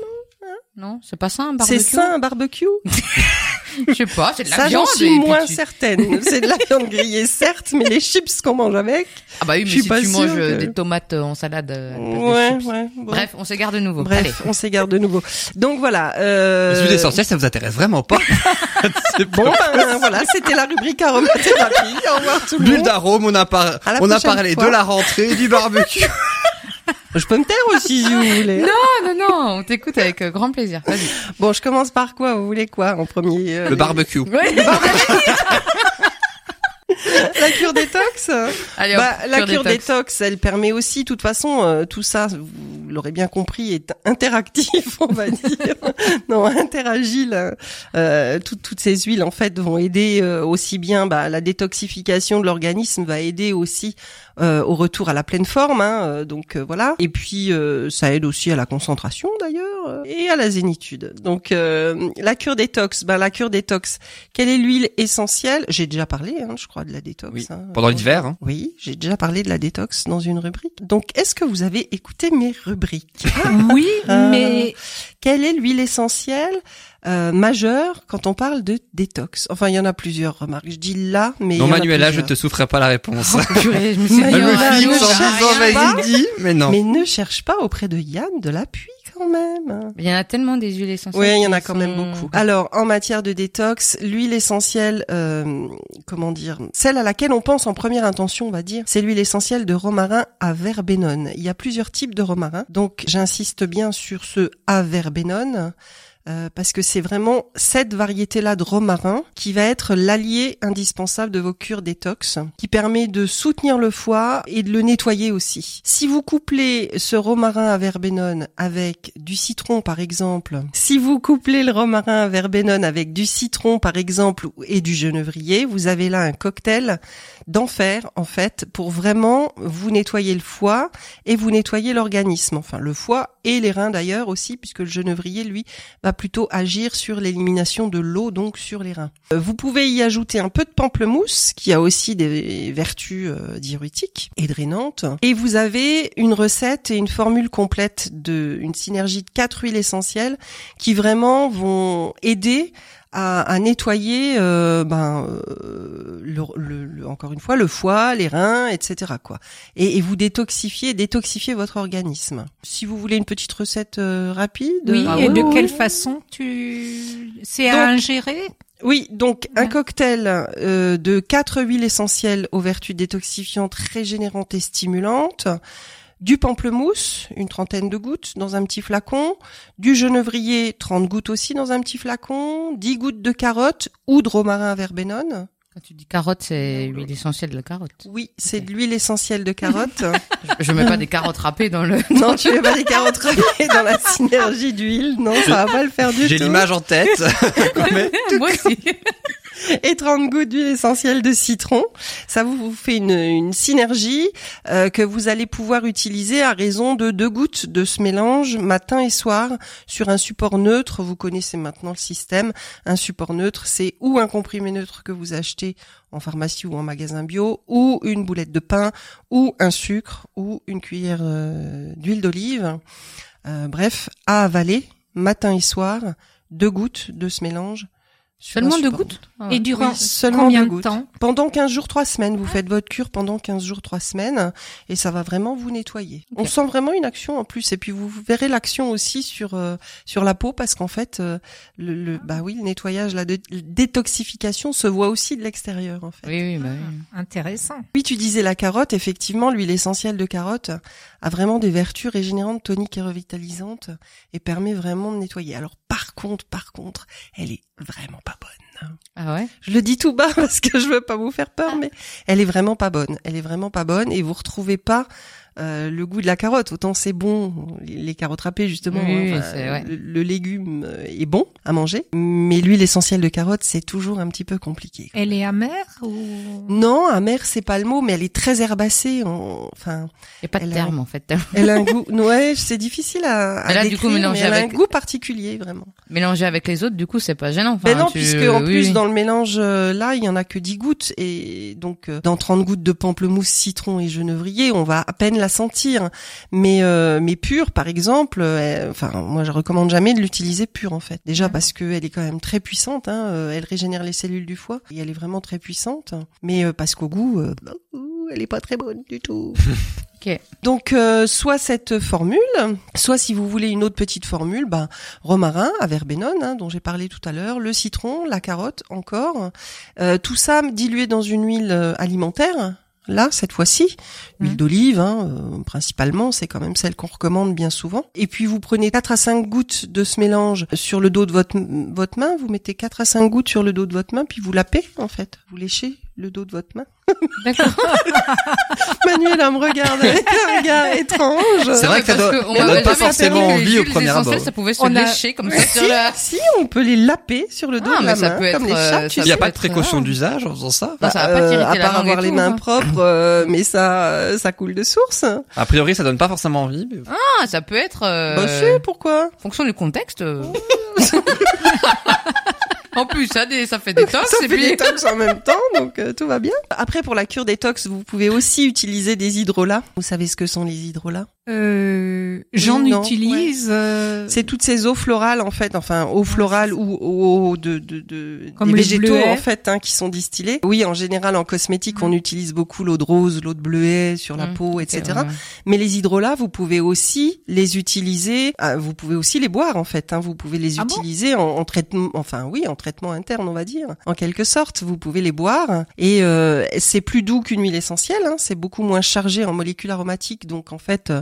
Non, c'est pas ça un barbecue? C'est ça un barbecue? Je sais pas, c'est de la Ça, j'en viande. suis et puis moins tu- certaine. C'est de la viande grillée, certes, mais les chips qu'on mange avec. Ah bah oui, mais suis si pas tu manges euh, que- des tomates euh, en salade. euh, Ouais, chips. ouais. bon. Bref, on s'égare de nouveau. Bref, Allez. on s'égare de nouveau. Donc voilà. Euh... Les huiles essentielles, ça vous intéresse vraiment pas. C'est Bon, ben, voilà, c'était la rubrique aromathérapie. Au revoir tout le Bulle monde. d'arôme, on a, par- on a parlé fois. de la rentrée, du barbecue. Je peux me taire aussi si vous voulez. Non, non, non, on t'écoute avec euh, grand plaisir. Vas-y. Bon, je commence par quoi Vous voulez quoi en premier euh, Le barbecue. Ouais. La cure détox Allez, hop, bah, La cure détox. détox. elle permet aussi, de toute façon, euh, tout ça, vous l'aurez bien compris, est interactif, on va dire. non, interagit. là. Euh, toutes- toutes ces huiles, en fait, vont aider euh, aussi bien bah, la détoxification de l'organisme, va aider aussi euh, au retour à la pleine forme. Hein, euh, donc euh, voilà. Et puis, euh, ça aide aussi à la concentration, d'ailleurs, euh, et à la zénitude. Donc, euh, la cure détox. Ben, la cure détox. Quelle est l'huile essentielle? J'ai déjà parlé, hein, je crois, de la détox. Oui. hein. Pendant l'hiver, hein. Oui, j'ai déjà parlé de la détox dans une rubrique. Donc, est-ce que vous avez écouté mes rubriques? Oui, mais Quelle est l'huile essentielle? Euh, majeure quand on parle de détox Enfin, il y en a plusieurs remarques. Je dis là, mais Non, Manuela, je te souffrais pas la réponse. Purée, je me suis dit, oh. Mais non. Mais ne cherche pas auprès de Yann de l'appui quand même. Il y en a tellement des huiles essentielles. Oui, il y en a quand même beaucoup. Alors, en matière de détox, l'huile essentielle, euh, comment dire, celle à laquelle on pense en première intention, on va dire, c'est l'huile essentielle de romarin à verbenone. Il y a plusieurs types de romarin, donc j'insiste bien sur ce à verbenone. Euh, parce que c'est vraiment cette variété-là de romarin qui va être l'allié indispensable de vos cures détox, qui permet de soutenir le foie et de le nettoyer aussi. Si vous couplez ce romarin à verbenone avec du citron par exemple, si vous couplez le romarin à verbenone avec du citron par exemple et du genévrier, vous avez là un cocktail d'enfer en fait pour vraiment vous nettoyer le foie et vous nettoyer l'organisme, enfin le foie et les reins d'ailleurs aussi puisque le genévrier lui va plutôt agir sur l'élimination de l'eau donc sur les reins. Euh, Vous pouvez y ajouter un peu de pamplemousse qui a aussi des vertus euh, diurétiques et drainantes et vous avez une recette et une formule complète de une synergie de quatre huiles essentielles qui vraiment vont aider à, à nettoyer, euh, ben, euh, le, le- le- encore une fois, le foie, les reins, etc. Quoi. Et, et vous détoxifiez, détoxifiez votre organisme. Si vous voulez une petite recette euh, rapide. oui. Ah et oui, de oui, quelle oui. façon tu C'est à ingérer? Oui, donc un cocktail euh, de quatre huiles essentielles aux vertus détoxifiantes, régénérantes et stimulantes. Du pamplemousse, une trentaine de gouttes dans un petit flacon. Du genévrier, 30 gouttes aussi dans un petit flacon. 10 gouttes de carotte ou de romarin à verbenone. Quand tu dis carotte, c'est l'huile essentielle de la carotte. Oui, c'est de l'huile essentielle de carotte. Je, je mets pas des carottes râpées dans le. non, tu mets pas des carottes râpées dans la synergie d'huile. Non, ça va pas le faire du tout. J'ai l'image en tête. Moi aussi. et 30 gouttes d'huile essentielle de citron. Ça vous, vous fait une, une synergie euh, que vous allez pouvoir utiliser à raison de deux gouttes de ce mélange matin et soir sur un support neutre. Vous connaissez maintenant le système. Un support neutre, c'est ou un comprimé neutre que vous achetez en pharmacie ou en magasin bio, ou une boulette de pain, ou un sucre, ou une cuillère euh, d'huile d'olive. Euh, bref, à avaler matin et soir, deux gouttes de ce mélange. Seulement deux gouttes? Et durant Oui, seulement combien de temps pendant 15 jours, 3 semaines. Vous faites votre cure pendant 15 jours, 3 semaines et ça va vraiment vous nettoyer. On sent vraiment une action en plus et puis vous verrez l'action aussi sur euh, sur la peau parce qu'en fait euh, le, le bah oui, le nettoyage la dé- détoxification se voit aussi de l'extérieur en fait. Oui, oui, bah oui. Intéressant. Oui, tu disais la carotte, effectivement, l'huile essentielle de carotte a vraiment des vertus régénérantes, toniques et revitalisantes et permet vraiment de nettoyer. Alors par contre, par contre, elle est vraiment pas bonne. Ah ouais? Je le dis tout bas parce que je veux pas vous faire peur, mais elle est vraiment pas bonne. Elle est vraiment pas bonne et vous retrouvez pas euh, le goût de la carotte. Autant c'est bon, les carottes râpées justement. Oui, hein, enfin, le, le légume euh, est bon à manger, mais l'huile essentielle de carotte c'est toujours un petit peu compliqué. Elle est amère ou? Non, amère c'est pas le mot, mais elle est très herbacée. en- Enfin, Il n'y a pas de a- terme, en fait. elle a un goût. Ouais, c'est difficile à, à Mais là, du coup, décrire, mélangé mais elle a avec- un goût particulier vraiment. Mélanger avec les autres, du coup, c'est pas gênant. Enfin, Ben non, tu- puisque en oui, plus oui. dans le mélange euh, là, il y en a que 10 gouttes et donc dans 30 gouttes de pamplemousse, citron et genévrier, on va à peine la sentir. Mais euh, mais pure par exemple, euh, enfin moi je recommande jamais de l'utiliser pure en fait. Déjà parce que elle est quand même très puissante hein, euh, elle régénère les cellules du foie et elle est vraiment très puissante, mais parce qu'au goût bah, elle est pas très bonne du tout. Donc euh, soit cette formule, soit si vous voulez une autre petite formule, ben romarin à verbenone hein, dont j'ai parlé tout à l'heure, le citron, la carotte encore, euh, tout ça dilué dans une huile alimentaire. Là, cette fois-ci, huile Mhm. d'olive, hein, euh, principalement, c'est quand même celle qu'on recommande bien souvent. Et puis vous prenez 4 à 5 gouttes de ce mélange sur le dos de votre votre main, vous mettez 4 à 5 gouttes sur le dos de votre main, puis vous lapez en fait. Vous léchez le dos de votre main. D'accord. Manuela me regarde avec un regard étrange. C'est vrai que ça doit- donne pas forcément envie au premier abord. Ça pouvait se On a- lécher comme ça si, sur la... si, on peut les laper sur le dos Ah, de mais la ça main, peut comme être, les chats. tu ça Il n'y a pas de précaution d'usage en faisant ça Bah, ça va pas Euh, à la part avoir les mains hein. propres, euh, mais ça, euh, ça coule de source. A priori, ça donne pas forcément envie. mais- Ah, ça peut être... euh, Bah si, pourquoi? En fonction du contexte. en plus, ça, des, ça fait des tox. Ça et fait puis... détox en même temps, donc euh, tout va bien. Après, pour la cure détox, vous pouvez aussi utiliser des hydrolats. Vous savez ce que sont les hydrolats? Euh, J'en utilise. euh, C'est toutes ces eaux florales en fait, enfin eaux florales ou eaux de, de, de Comme des végétaux en fait hein, qui sont distillés. Oui, en général en cosmétique, on utilise beaucoup l'eau de rose, l'eau de bleuet sur la Mmh, peau, etc. ouais. Mais les hydrolats, vous pouvez aussi les utiliser. ah, vous pouvez aussi les boire en fait. Hein, vous pouvez les Ah bon utiliser en, en traitement, enfin oui, en traitement interne, on va dire. En quelque sorte, vous pouvez les boire et euh, c'est plus doux qu'une huile essentielle. Hein, c'est beaucoup moins chargé en molécules aromatiques, donc en fait.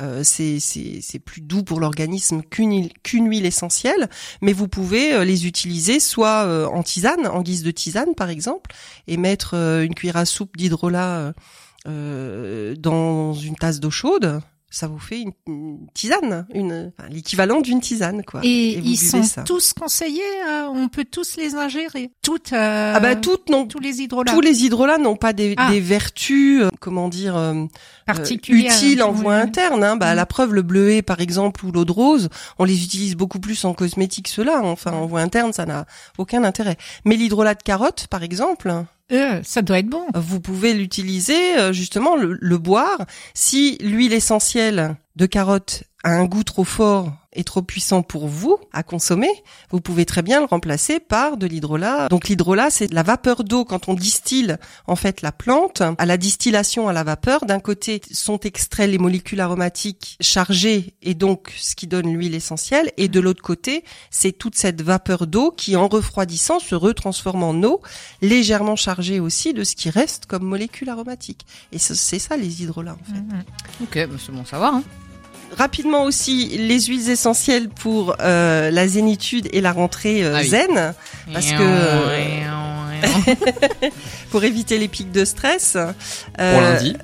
Euh, c'est plus doux pour l'organisme qu'une huile- essentielle, mais vous pouvez euh, les utiliser soit euh, en tisane, en guise de tisane par exemple, et mettre une cuillère à soupe d'hydrolat dans une tasse d'eau chaude. Ça vous fait une, une tisane, une enfin, l'équivalent d'une tisane quoi. Et, ils sont ça. tous conseillés. euh, on peut tous les ingérer. Toutes. euh, ah bah toutes non. tous les hydrolats Tous les hydrolats n'ont pas des, Ah. des vertus, euh, comment dire, euh, particulières. utiles en voie interne. Hein. Bah, Mm. La preuve, le bleuet, par exemple, ou l'eau de rose, on les utilise beaucoup plus en cosmétique, ceux-là. Enfin, en voie interne, ça n'a aucun intérêt. Mais l'hydrolat de carotte, par exemple, Euh, ça doit être bon. vous pouvez l'utiliser, euh, justement, le, le boire. Si l'huile essentielle de carotte a un goût trop fort et trop puissant pour vous à consommer, vous pouvez très bien le remplacer par de l'hydrolat. Donc l'hydrolat, c'est la vapeur d'eau quand on distille en fait la plante. À la distillation à la vapeur, d'un côté sont extraits les molécules aromatiques chargées et donc ce qui donne l'huile essentielle, et de l'autre côté, c'est toute cette vapeur d'eau qui, en refroidissant, se retransforme en eau, légèrement chargée aussi de ce qui reste comme molécules aromatiques. Et ce- c'est ça les hydrolats en fait. Ok, bah, c'est bon savoir. Hein. Rapidement aussi, les huiles essentielles pour euh, la zénitude et la rentrée euh, Ah oui. zen, Parce que- pour éviter les pics de stress. Pour Euh, lundi.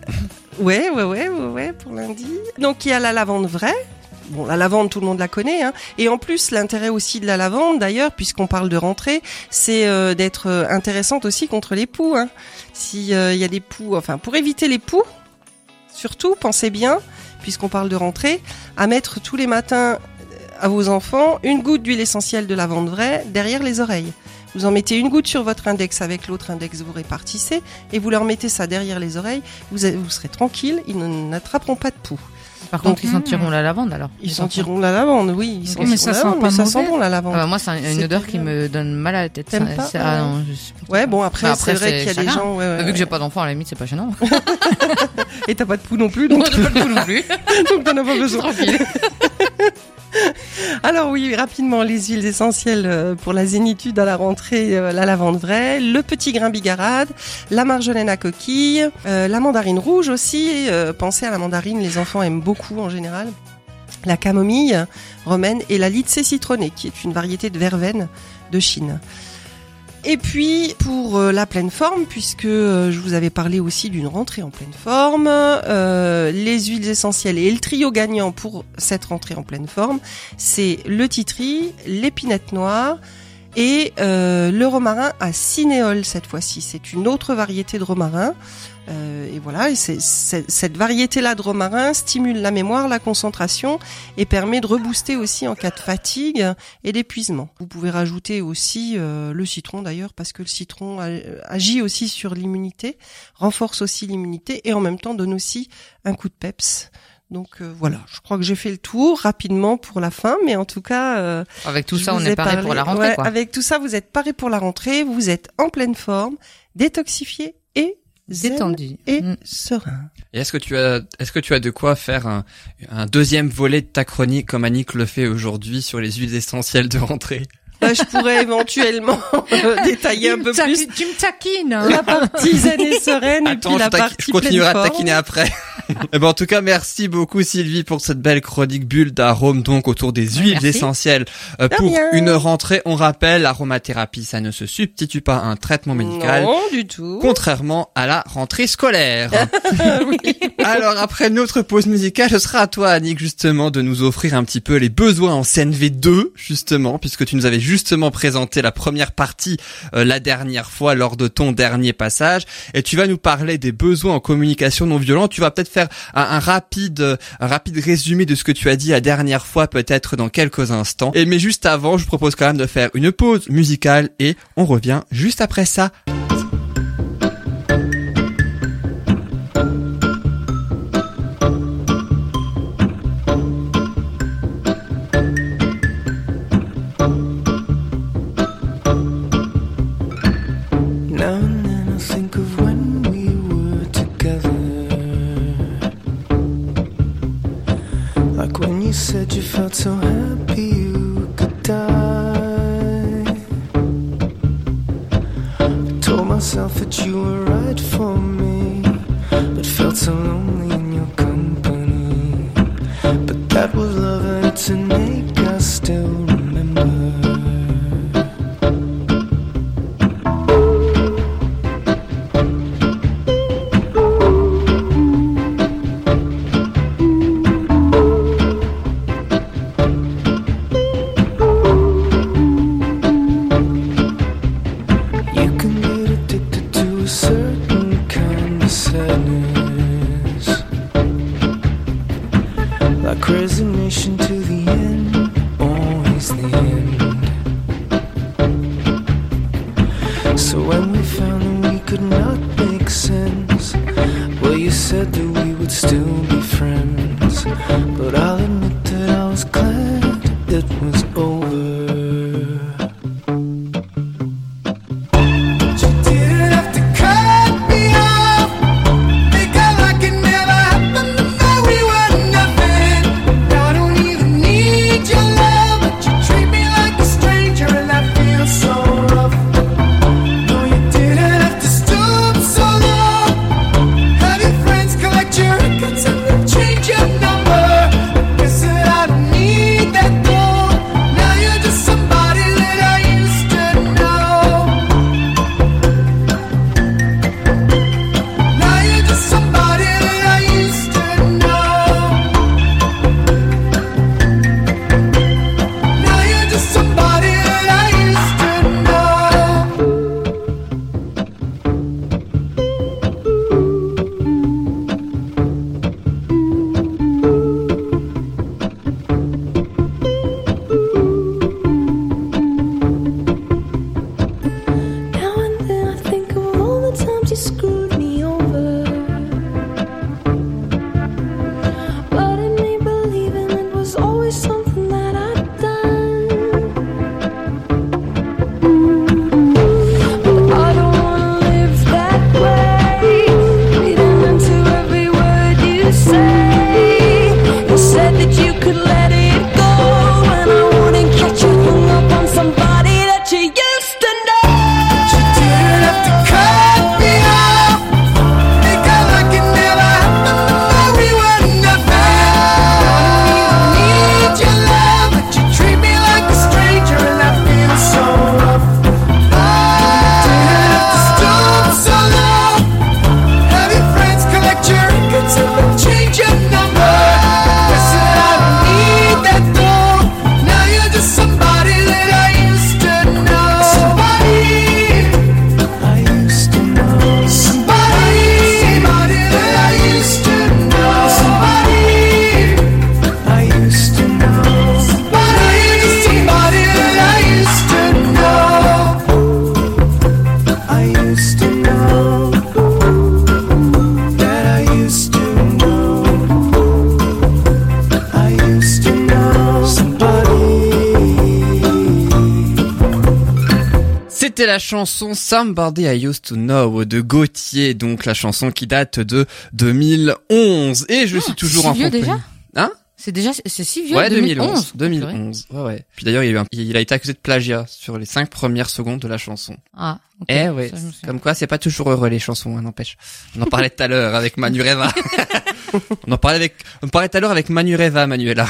Ouais, ouais, ouais, ouais, ouais, pour lundi. Donc il y a la lavande vraie. Bon, la lavande, tout le monde la connaît. Hein. Et en plus, l'intérêt aussi de la lavande, d'ailleurs, puisqu'on parle de rentrée, c'est euh, d'être euh, intéressante aussi contre les poux. Hein. Si euh, il y a des poux, enfin, pour éviter les poux, surtout, pensez bien, puisqu'on parle de rentrée, à mettre tous les matins euh, à vos enfants une goutte d'huile essentielle de lavande vraie derrière les oreilles. Vous en mettez une goutte sur votre index avec l'autre index, vous répartissez et vous leur mettez ça derrière les oreilles. Vous, vous serez tranquille, ils n'attraperont pas de poux. Par contre, ils sentiront la lavande alors. Ils sentiront la lavande, oui. Ils Ok, sentiront mais ça la sent lavande, pas mais ça sent mauvais. bon la lavande. Ah bah, moi, c'est un- une odeur qui me donne mal à la tête. Ça- pas Ah ah ouais. non, je supporte Ouais, pas. bon après, Bah, c'est vrai qu'il y a des gens. ouais, ouais, Vu que j'ai pas d'enfant, à la limite, c'est pas gênant. Et t'as pas de poux non plus, donc, j'ai pas de coup non plus. donc t'en as pas besoin. tranquille. Alors oui, rapidement, les huiles essentielles euh, pour la zénitude à la rentrée, euh, la lavande vraie, le petit grain bigarade, la marjolaine à coquille, euh, la mandarine rouge aussi. euh, pensez à la mandarine, les enfants aiment beaucoup en général. La camomille romaine et la lycée citronnée, qui est une variété de verveine de Chine. Et puis pour euh, la pleine forme, puisque euh, je vous avais parlé aussi d'une rentrée en pleine forme, euh, les huiles essentielles et le trio gagnant pour cette rentrée en pleine forme, c'est le titri, l'épinette noire et le romarin à cinéole cette fois-ci. C'est une autre variété de romarin. Euh, et voilà, et c'est- c'est- cette variété-là de romarin stimule la mémoire, la concentration et permet de rebooster aussi en cas de fatigue et d'épuisement. Vous pouvez rajouter aussi euh, le citron d'ailleurs parce que le citron agit aussi sur l'immunité, renforce aussi l'immunité et en même temps donne aussi un coup de peps. Donc euh, voilà, je crois que j'ai fait le tour rapidement pour la fin, mais en tout cas, euh, Avec tout ça, on vous est paré parlé- pour la rentrée, ouais, quoi. Avec tout ça, vous êtes paré pour la rentrée, vous êtes en pleine forme, détoxifié et Détendu. et Mm. serein. Et est-ce que tu as, est-ce que tu as de quoi faire un, un deuxième volet de ta chronique comme Annick le fait aujourd'hui sur les huiles essentielles de rentrée? Bah, je pourrais éventuellement euh, détailler un peu plus Tu me taquines. hein. la partie zen et sereine et Attends, puis je, la partie je continuerai à taquiner après. Eh ben, en tout cas, merci beaucoup Sylvie pour cette belle chronique bulle d'arômes donc autour des huiles merci. essentielles. Euh, pour rien. une rentrée, on rappelle, l'aromathérapie, ça ne se substitue pas à un traitement médical. Non, du tout. Contrairement à la rentrée scolaire. Oui. Alors après notre pause musicale, ce sera à toi Annick justement de nous offrir un petit peu les besoins en CNV2 justement puisque tu nous avais justement présenté la première partie euh, la dernière fois lors de ton dernier passage et tu vas nous parler des besoins en communication non violente. Tu vas peut-être faire un, rapide un rapide résumé de ce que tu as dit la dernière fois peut-être dans quelques instants. Et mais juste avant, je vous propose quand même de faire une pause musicale et on revient juste après ça. So happy you could die. Told myself that you were right for me, but felt so lonely in your company. But that was love and an ache I still chanson Somebody I Used to Know de Gauthier, donc la chanson qui date de 2011. Et je suis toujours si en vieux compagnie. déjà Hein? C'est déjà, c'est si vieux. Ouais, 2011. 2011. 2011. Ouais, ouais. Puis d'ailleurs, il, a il été accusé de plagiat sur les cinq premières secondes de la chanson. Ah. Eh ouais. Ça. Comme quoi, c'est pas toujours heureux les chansons, hein, n'empêche. On en parlait tout à l'heure avec Manureva. on en parlait avec, on parlait tout à l'heure avec Manureva, Manuela.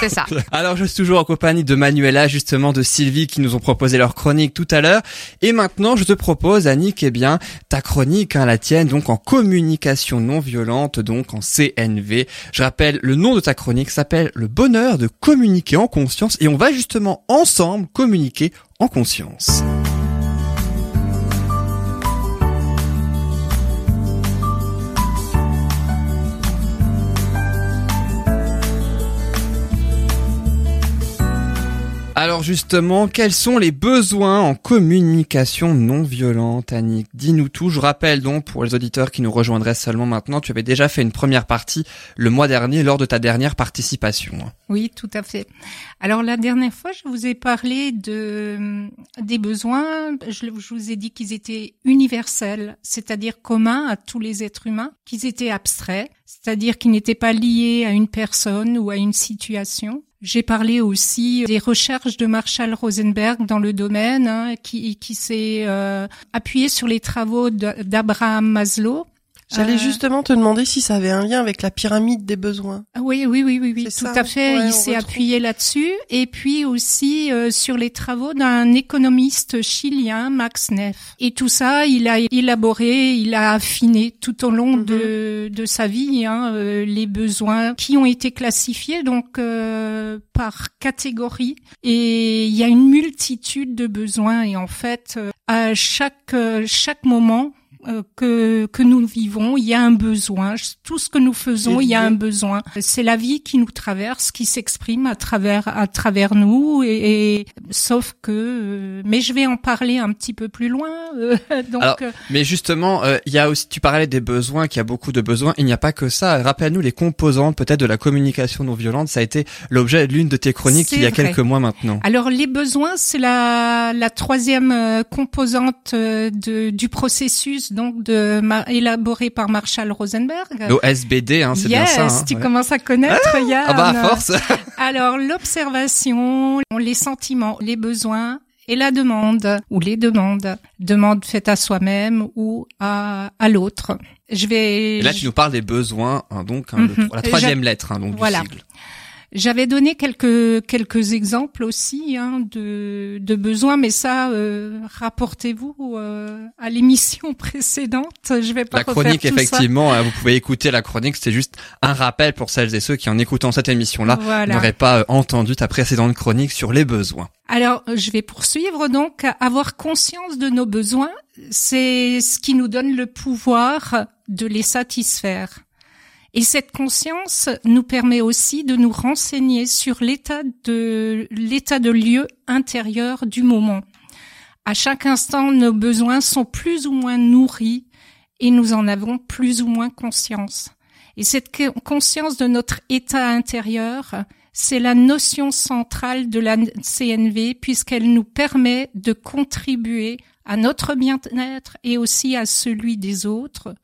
C'est ça. Alors, je suis toujours en compagnie de Manuela, justement, de Sylvie, qui nous ont proposé leur chronique tout à l'heure. Et maintenant, je te propose, Annick, eh bien, ta chronique, hein, la tienne, donc en communication non violente, donc en CNV. Je rappelle, le nom de ta chronique s'appelle Le bonheur de communiquer en conscience. Et on va justement ensemble communiquer en conscience. Alors justement, quels sont les besoins en communication non violente, Annick? Dis-nous tout. Je rappelle donc pour les auditeurs qui nous rejoindraient seulement maintenant, tu avais déjà fait une première partie le mois dernier lors de ta dernière participation. Oui, tout à fait. Alors la dernière fois, je vous ai parlé de des besoins. Je, je vous ai dit qu'ils étaient universels, c'est-à-dire communs à tous les êtres humains, qu'ils étaient abstraits, c'est-à-dire qu'ils n'étaient pas liés à une personne ou à une situation. J'ai parlé aussi des recherches de Marshall Rosenberg dans le domaine, hein, qui, s'est euh, appuyé sur les travaux d'Abraham Maslow. J'allais Euh, justement te demander si ça avait un lien avec la pyramide des besoins. Ah Oui, oui, oui, oui, oui, tout ça, à fait. ouais, Il s'est appuyé là-dessus, et puis aussi euh, sur les travaux d'un économiste chilien, Max Neff. Et tout ça, il a élaboré, il a affiné tout au long Mhm. de, de sa vie hein, euh, les besoins qui ont été classifiés donc euh, par catégorie. Et il y a une multitude de besoins, et en fait, euh, à chaque euh, chaque moment que que nous vivons, il y a un besoin. Tout ce que nous faisons, il y a un besoin. C'est la vie qui nous traverse, qui s'exprime à travers à travers nous. Et, et- sauf que, euh, mais je vais en parler un petit peu plus loin. euh, donc, Alors, euh, Mais justement, euh, il y a aussi, tu parlais des besoins, qu'il y a beaucoup de besoins. Il n'y a pas que ça. Rappelle-nous les composantes peut-être de la communication non violente. Ça a été l'objet de l'une de tes chroniques il y a vrai. quelques mois maintenant. Alors les besoins, c'est la, la troisième euh, composante euh, de, du processus donc de ma- élaboré par Marshall Rosenberg. L'OSBD, hein, c'est bien yes, ça. hein, tu ouais. commences à connaître, Yann. Ah bah à force. Alors l'observation, les sentiments, les besoins et la demande ou les demandes, demande faite à soi-même ou à, à l'autre. Je vais Et là, tu nous parles des besoins, hein, donc hein, le- Mhm. la troisième lettre, hein, donc Voilà. du sigle. J'avais donné quelques quelques exemples aussi hein, de de besoins, mais ça euh, rapportez-vous euh, à l'émission précédente. Je vais pas La chronique, tout effectivement, hein, vous pouvez écouter la chronique. C'est juste un rappel pour celles et ceux qui, en écoutant cette émission-là, Voilà. n'auraient pas euh, entendu ta précédente chronique sur les besoins. Alors, je vais poursuivre donc. Avoir conscience de nos besoins, c'est ce qui nous donne le pouvoir de les satisfaire. Et cette conscience nous permet aussi de nous renseigner sur l'état de l'état de lieu intérieur du moment. À chaque instant, nos besoins sont plus ou moins nourris et nous en avons plus ou moins conscience. Et cette co- conscience de notre état intérieur, c'est la notion centrale de la CNV puisqu'elle nous permet de contribuer à notre bien-être et aussi à celui des autres.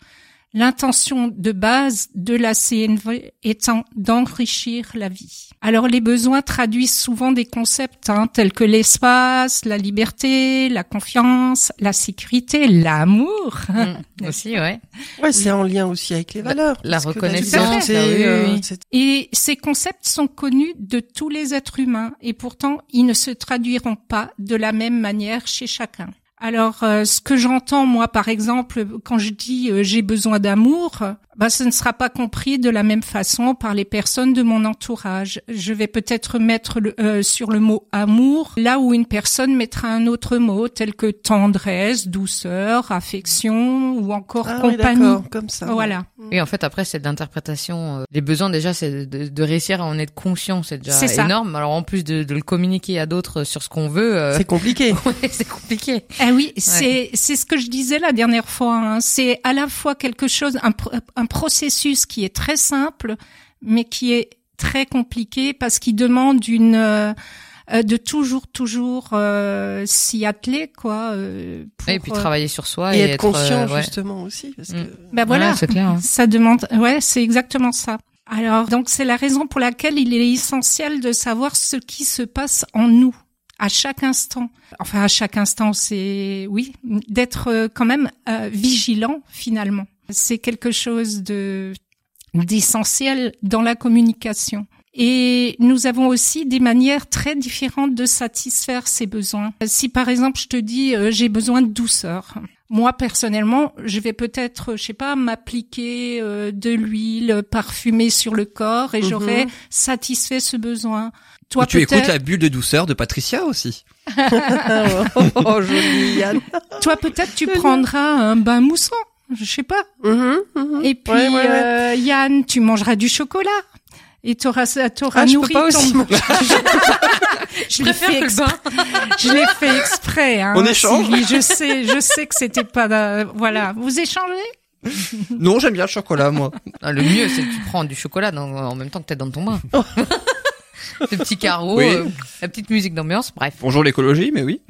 L'intention de base de la CNV étant d'enrichir la vie. Alors les besoins traduisent souvent des concepts hein, tels que l'espace, la liberté, la confiance, la sécurité, l'amour. Mm, aussi, ouais. Ouais, c'est en lien aussi avec les La- valeurs. la reconnaissance, liberté, oui, oui, euh, Et ces concepts sont connus de tous les êtres humains et pourtant ils ne se traduiront pas de la même manière chez chacun. Alors, euh, ce que j'entends moi, par exemple, quand je dis euh, j'ai besoin d'amour, bah, ce ne sera pas compris de la même façon par les personnes de mon entourage. Je vais peut-être mettre le, euh, sur le mot amour là où une personne mettra un autre mot tel que tendresse, douceur, affection ou encore Ah oui, compagnie. d'accord, comme ça. voilà. Et en fait, après, c'est de l'interprétation. euh, Les besoins, déjà, c'est de, de réussir à en être conscient. C'est déjà ça. énorme. Alors, en plus de, de le communiquer à d'autres sur ce qu'on veut, euh, C'est compliqué. ouais, c'est compliqué. Ah oui, c'est c'est ce que je disais la dernière fois. hein. C'est à la fois quelque chose, un, un processus qui est très simple, mais qui est très compliqué parce qu'il demande une euh, de toujours toujours euh, s'y atteler quoi. euh, pour, et puis euh, travailler sur soi Et et, être conscient euh, ouais. justement aussi. Parce que... Mm. ben voilà, Ouais, c'est clair. hein. ça demande. Ouais, c'est exactement ça. Alors, donc c'est la raison pour laquelle il est essentiel de savoir ce qui se passe en nous à chaque instant. Enfin, à chaque instant, c'est oui, d'être euh, quand même euh, vigilant finalement. C'est quelque chose de d'essentiel dans la communication. Et nous avons aussi des manières très différentes de satisfaire ces besoins. Si par exemple je te dis euh, j'ai besoin de douceur, moi personnellement, je vais peut-être, je sais pas, m'appliquer euh, de l'huile parfumée sur le corps et Mhm. j'aurai satisfait ce besoin. Toi Ou tu écoutes la bulle de douceur de Patricia aussi. oh, joli Yann. toi peut-être tu prendras un bain moussant, je sais pas. Mhm, mhm. Et puis Ouais, ouais, ouais. euh, Yann, tu mangeras du chocolat. Et t'auras, t'auras Ah, je peux nourri pas ton. aussi je Je l'ai préfère fait que le bain. Je l'ai fait exprès. Hein, On échange Sylvie. Je sais, je sais que c'était pas. euh, voilà, vous échangez? Non, j'aime bien le chocolat, moi. Ah, le mieux, c'est que tu prends du chocolat dans- en même temps que t'es dans ton bain. Des petits carreaux, Oui. euh, la petite musique d'ambiance, bref. Bonjour l'écologie, mais oui.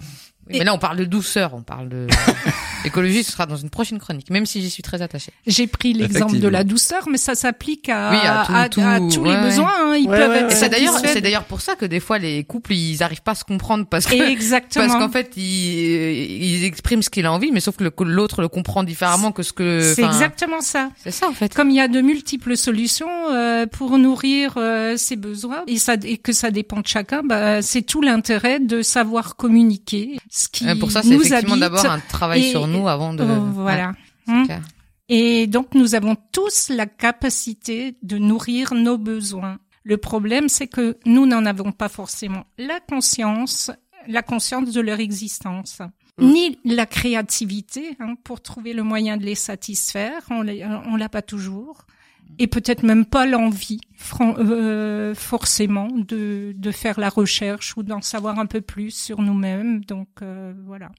Oui, mais là, on parle de douceur, on parle de... L'écologie, ce sera dans une prochaine chronique, même si j'y suis très attachée. J'ai pris l'exemple de la douceur, mais ça s'applique à, Oui, à tout- à- tout, à tous ouais, les besoins. hein. Ils Ouais, peuvent ouais, être ouais. C'est d'ailleurs, c'est d'ailleurs pour ça que des fois les couples ils arrivent pas à se comprendre parce que Exactement. parce qu'en fait ils, ils expriment ce qu'il a envie mais sauf que l'autre le comprend différemment que ce que c'est exactement ça. c'est ça en fait Comme il y a de multiples solutions euh, pour nourrir euh, ses besoins et, ça, et que ça dépend de chacun, bah, c'est tout l'intérêt de savoir communiquer. Ce qui Euh, pour ça c'est nous effectivement d'abord un travail et- sur nous avant de Euh, voilà. Ouais, Hein. Et donc nous avons tous la capacité de nourrir nos besoins. Le problème, c'est que nous n'en avons pas forcément la conscience, la conscience de leur existence, Mm. ni la créativité hein, pour trouver le moyen de les satisfaire. On l'a pas toujours. Et peut-être même pas l'envie, euh, forcément, de, de faire la recherche ou d'en savoir un peu plus sur nous-mêmes. Donc euh, voilà.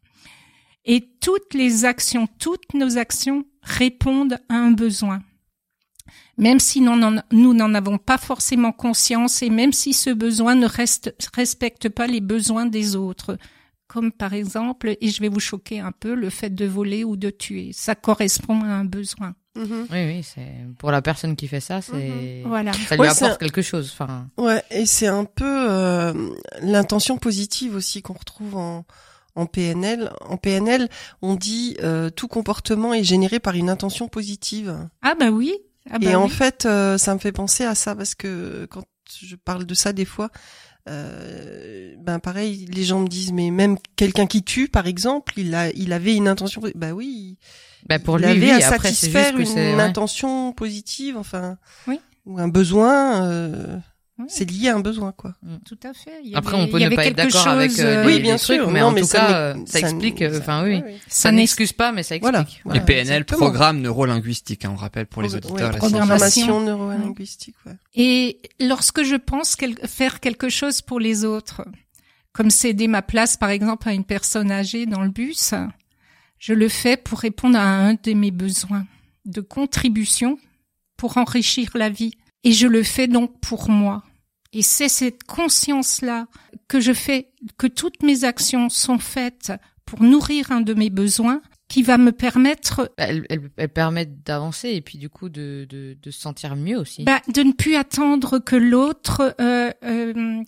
Et toutes les actions, toutes nos actions répondent à un besoin. Même si nous n'en avons pas forcément conscience et même si ce besoin ne reste, respecte pas les besoins des autres. Comme par exemple, et je vais vous choquer un peu, le fait de voler ou de tuer. Ça correspond à un besoin. Mhm. oui oui c'est pour la personne qui fait ça c'est Voilà. ça lui Ouais, apporte quelque chose enfin Ouais, et c'est un peu euh, l'intention positive aussi qu'on retrouve en, en PNL. En PNL, on dit euh, tout comportement est généré par une intention positive. Ah bah oui. Ah bah et en fait, euh, ça me fait penser à ça parce que quand je parle de ça des fois, euh, ben pareil, les gens me disent mais même quelqu'un qui tue, par exemple, il a, il avait une intention. Bah oui, bah pour il lui avait oui, à après satisfaire juste que une ouais. intention positive, enfin, Oui. ou un besoin. euh, Oui. C'est lié à un besoin, quoi. Tout à fait. Il y après avait- on peut ne pas être quelque d'accord avec chose, euh, euh, les, oui, les bien trucs, sûr. mais non, en mais tout ça cas ça ça explique euh, enfin oui ouais, ouais. ça n'excuse pas mais ça explique Voilà. Les PNL, exactement. programme neurolinguistique, hein, on rappelle pour les Ouais, auditeurs. la programmation. programmation neurolinguistique, ouais. Et lorsque je pense quel- faire quelque chose pour les autres, comme céder ma place par exemple à une personne âgée dans le bus, je le fais pour répondre à un de mes besoins de contribution pour enrichir la vie. Et je le fais donc pour moi. Et c'est cette conscience-là que je fais, que toutes mes actions sont faites pour nourrir un de mes besoins qui va me permettre elle, elle, elle permet d'avancer et puis du coup de, de, de se sentir mieux aussi bah, de ne plus attendre que l'autre euh, euh,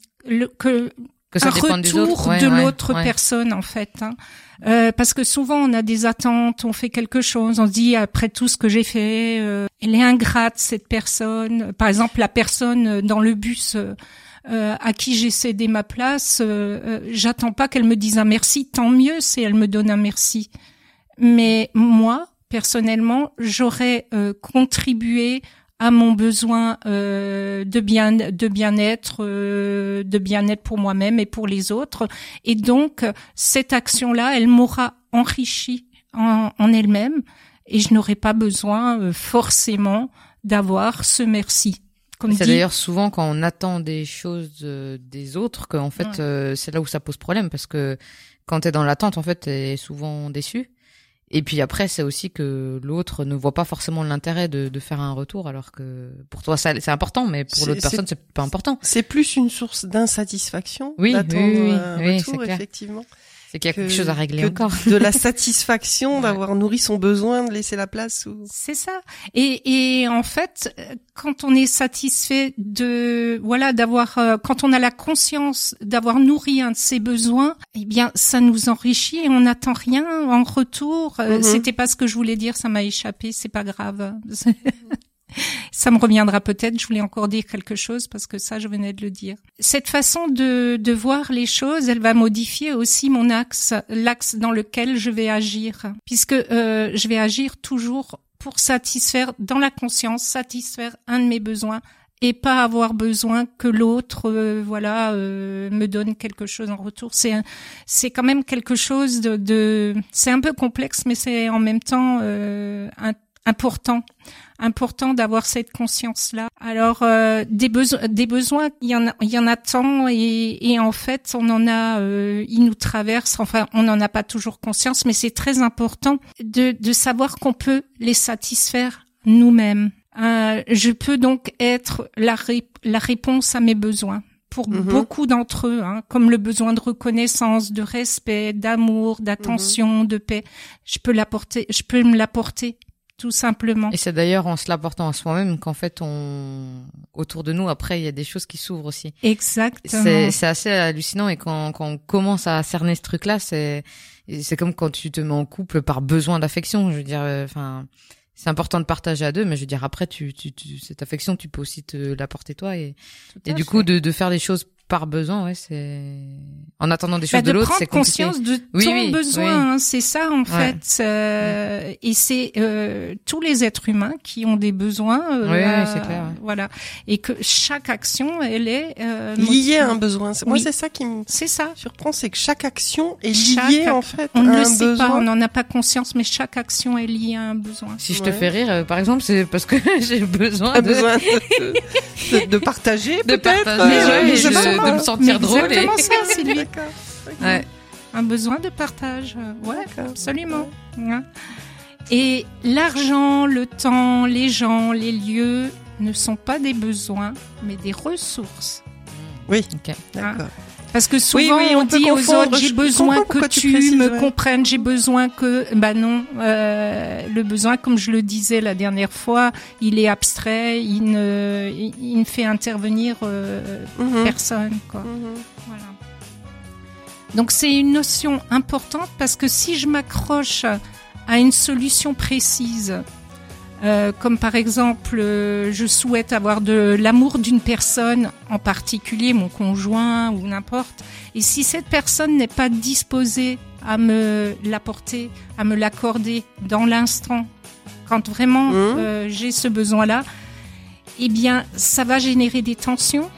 que que ça un dépend retour Ouais, de ouais, l'autre ouais. personne en fait hein. Euh, parce que souvent on a des attentes on fait quelque chose on se dit après tout ce que j'ai fait euh, elle est ingrate cette personne par exemple la personne dans le bus euh, euh, à qui j'ai cédé ma place euh, euh, j'attends pas qu'elle me dise un merci tant mieux si elle me donne un merci mais moi personnellement j'aurais euh, contribué à mon besoin euh, de bien de bien-être euh, de bien-être pour moi-même et pour les autres. Et donc cette action là elle m'aura enrichi en, en elle-même et je n'aurai pas besoin euh, forcément d'avoir ce merci. Comme C'est dit d'ailleurs souvent quand on attend des choses euh, des autres qu'en fait Ouais. euh, c'est là où ça pose problème parce que quand t'es dans l'attente en fait t'es souvent déçu et puis après c'est aussi que l'autre ne voit pas forcément l'intérêt de, de faire un retour alors que pour toi c'est important mais pour l'autre personne c'est pas important C'est plus une source d'insatisfaction Oui, d'attendre oui, oui, un oui, retour, clair. C'est qu'il y a que- quelque chose à régler encore. de la satisfaction d'avoir nourri son besoin, de laisser la place. Ou... C'est ça. Et, et en fait, euh, quand on est satisfait de, voilà, d'avoir, euh, quand on a la conscience d'avoir nourri un de ses besoins, eh bien, ça nous enrichit et on n'attend rien en retour. Euh, Mhm. C'était pas ce que je voulais dire, ça m'a échappé, c'est pas grave. Ça me reviendra peut-être. Je voulais encore dire quelque chose parce que ça, je venais de le dire. Cette façon de, de voir les choses, elle va modifier aussi mon axe, l'axe dans lequel je vais agir, puisque euh, je vais agir toujours pour satisfaire dans la conscience, satisfaire un de mes besoins et pas avoir besoin que l'autre, euh, voilà, euh, me donne quelque chose en retour. C'est c'est quand même quelque chose de, de c'est un peu complexe, mais c'est en même temps euh, important important d'avoir cette conscience là alors euh, des besoins des besoins il y en a il y en a tant et, et en fait on en a euh, ils nous traversent. Enfin on n'en a pas toujours conscience mais c'est très important de de savoir qu'on peut les satisfaire nous-mêmes. Euh, je peux donc être la ré- la réponse à mes besoins pour Mhm. beaucoup d'entre eux, hein, comme le besoin de reconnaissance, de respect, d'amour, d'attention, de paix, je peux l'apporter, je peux me l'apporter tout simplement. Et c'est d'ailleurs en se l'apportant à soi-même qu'en fait, on autour de nous, après, il y a des choses qui s'ouvrent aussi. Exactement. C'est assez hallucinant et quand, quand on commence à cerner ce truc-là, c'est c'est comme quand tu te mets en couple par besoin d'affection. Je veux dire, euh, enfin, c'est important de partager à deux, mais je veux dire après, tu, tu, tu cette affection, tu peux aussi te l'apporter toi et et du fait. coup de, de faire des choses par besoin, ouais, c'est en attendant des Bah, choses de de l'autre, prendre c'est compliqué. conscience de Oui, ton oui, besoin, oui. hein, c'est ça en Ouais. fait. Euh, Et c'est euh, tous les êtres humains qui ont des besoins. euh, Oui, oui, à- c'est clair, ouais. Voilà, et que chaque action, elle est euh, Lié motivée. à un besoin. Moi, Oui. c'est ça qui me C'est ça. surprend, c'est que chaque action est Chaque- liée en fait On à ne un le sait besoin. pas, on n'en a pas conscience, mais chaque action est liée à un besoin. Si je te fais rire, euh, par exemple, c'est parce que j'ai besoin de, besoin de, de- de partager de peut-être. partager, euh, mais je de, de me sentir Mais drôle. Et... ça. Ouais. Un besoin de partage. Ouais, D'accord. absolument. Hein. Et l'argent, le temps, les gens, les lieux ne sont pas des besoins, mais des ressources. Oui, Ok. d'accord. Parce que souvent oui, on on, dit aux autres j'ai besoin que tu précises, me ouais. comprennes, j'ai besoin que bah non, euh, le besoin comme je le disais la dernière fois, il est abstrait, il ne il, il ne fait intervenir euh, Mhm. personne quoi. Mhm. Voilà. Donc c'est une notion importante parce que si je m'accroche à une solution précise, euh, comme par exemple euh, je souhaite avoir de l'amour d'une personne en particulier, mon conjoint ou n'importe, et si cette personne n'est pas disposée à me l'apporter, à me l'accorder dans l'instant, quand vraiment Mhm. euh, j'ai ce besoin-là, eh bien ça va générer des tensions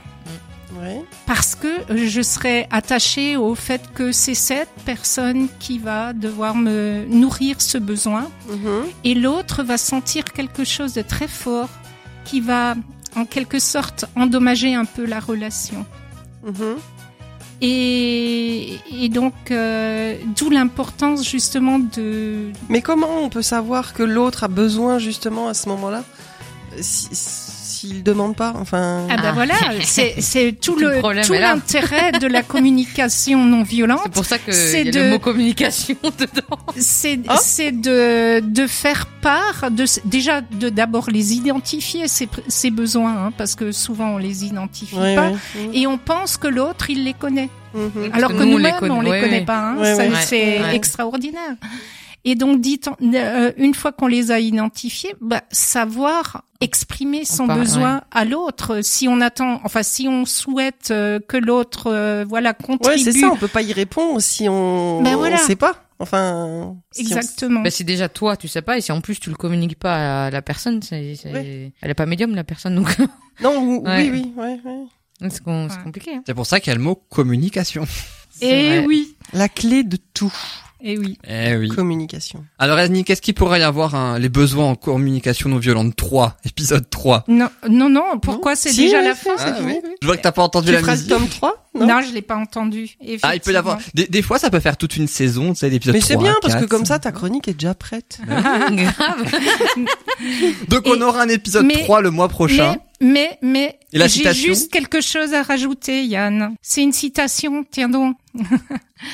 Parce que je serai attachée au fait que c'est cette personne qui va devoir me nourrir ce besoin Mhm. et l'autre va sentir quelque chose de très fort qui va en quelque sorte endommager un peu la relation. Mhm. Et, et donc, euh, d'où l'importance justement de... Mais comment on peut savoir que l'autre a besoin justement à ce moment-là? Si- s'il demande pas Enfin. Ah ben Ah. voilà, c'est c'est tout Tout le tout l'intérêt de la communication non violente. C'est pour ça que C'est il y a de- le mot communication dedans. c'est Ah. c'est de de faire part de déjà de d'abord les identifier ces ces besoins hein, parce que souvent on les identifie Ouais, pas ouais. et on pense que l'autre il les connaît Mhm. alors que, que nous, on les nous-mêmes connaît. on les connaît ouais. pas hein. Ça, c'est Ouais. extraordinaire et donc dit euh, une fois qu'on les a identifiés bah savoir exprimer son parle, besoin à l'autre si on attend enfin si on souhaite euh, que l'autre euh, voilà Ouais, contribue c'est ça. On peut pas y répondre si on. Ben voilà. On sait pas. Enfin. si on- exactement Bah, si déjà toi tu sais pas et si en plus tu le communiques pas à la personne, c'est, c'est... Ouais. elle est pas médium la personne donc Non. ou- Ouais. Oui, oui, ouais, ouais. c'est, com- c'est Ouais. compliqué. Hein. C'est pour ça qu'il y a le mot communication. et vrai. oui La clé de tout. Et oui Eh oui. Communication. Alors Annie, qu'est-ce qu'il pourrait y avoir hein, les besoins en communication non violente? 3, épisode 3 Non, non, non. Pourquoi c'est Si, déjà oui, la fin fini. Je vois que t'as pas entendu Tu la musique. tome 3 non. non, je l'ai pas entendu. Ah, il peut y avoir. effectivement. Des, des fois, ça peut faire toute une saison, tu sais, l'épisode Mais 3, c'est bien parce que 4. comme ça ta chronique est déjà prête. Grave. Donc on Et- aura un épisode mais- 3 le mois prochain. Mais, mais, la j'ai juste quelque chose à rajouter, Yann. C'est une citation, tiens donc.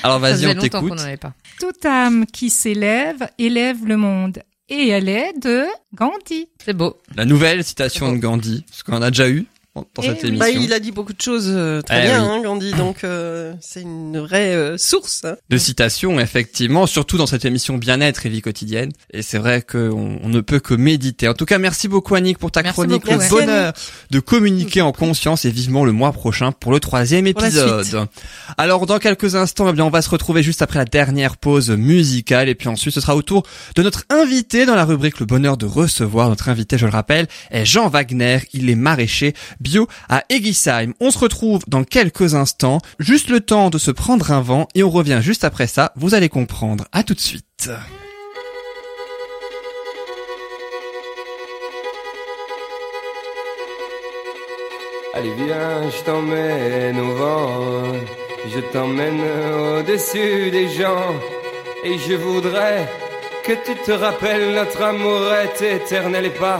Alors Ça vas-y, faisait on longtemps qu'on t'écoute. n'en avait pas. Toute âme qui s'élève élève le monde. Et elle est de Gandhi. C'est beau. La nouvelle citation de Gandhi, ce qu'on a déjà eu dans dans Eh cette oui. émission. Bah, il a dit beaucoup de choses euh, très Eh bien, oui. hein, Gandhi. Donc euh, c'est une vraie euh, source. hein. de citations, effectivement, surtout dans cette émission bien-être et vie quotidienne. Et c'est vrai qu'on on ne peut que méditer. En tout cas, merci beaucoup Annick pour ta Merci chronique. beaucoup, le ouais. bonheur de communiquer en conscience et vivement le mois prochain pour le troisième épisode. Alors, dans quelques instants, eh bien, on va se retrouver juste après la dernière pause musicale. Et puis ensuite, ce sera au tour de notre invité dans la rubrique Le bonheur de recevoir. Notre invité, je le rappelle, est Jean Wagner. Il est maraîcher bio à Egisheim. On se retrouve dans quelques instants. Juste le temps de se prendre un vent et on revient juste après ça. Vous allez comprendre. À tout de suite. Allez viens, je t'emmène au vent, je t'emmène au-dessus des gens, et je voudrais que tu te rappelles notre amour est éternel et pas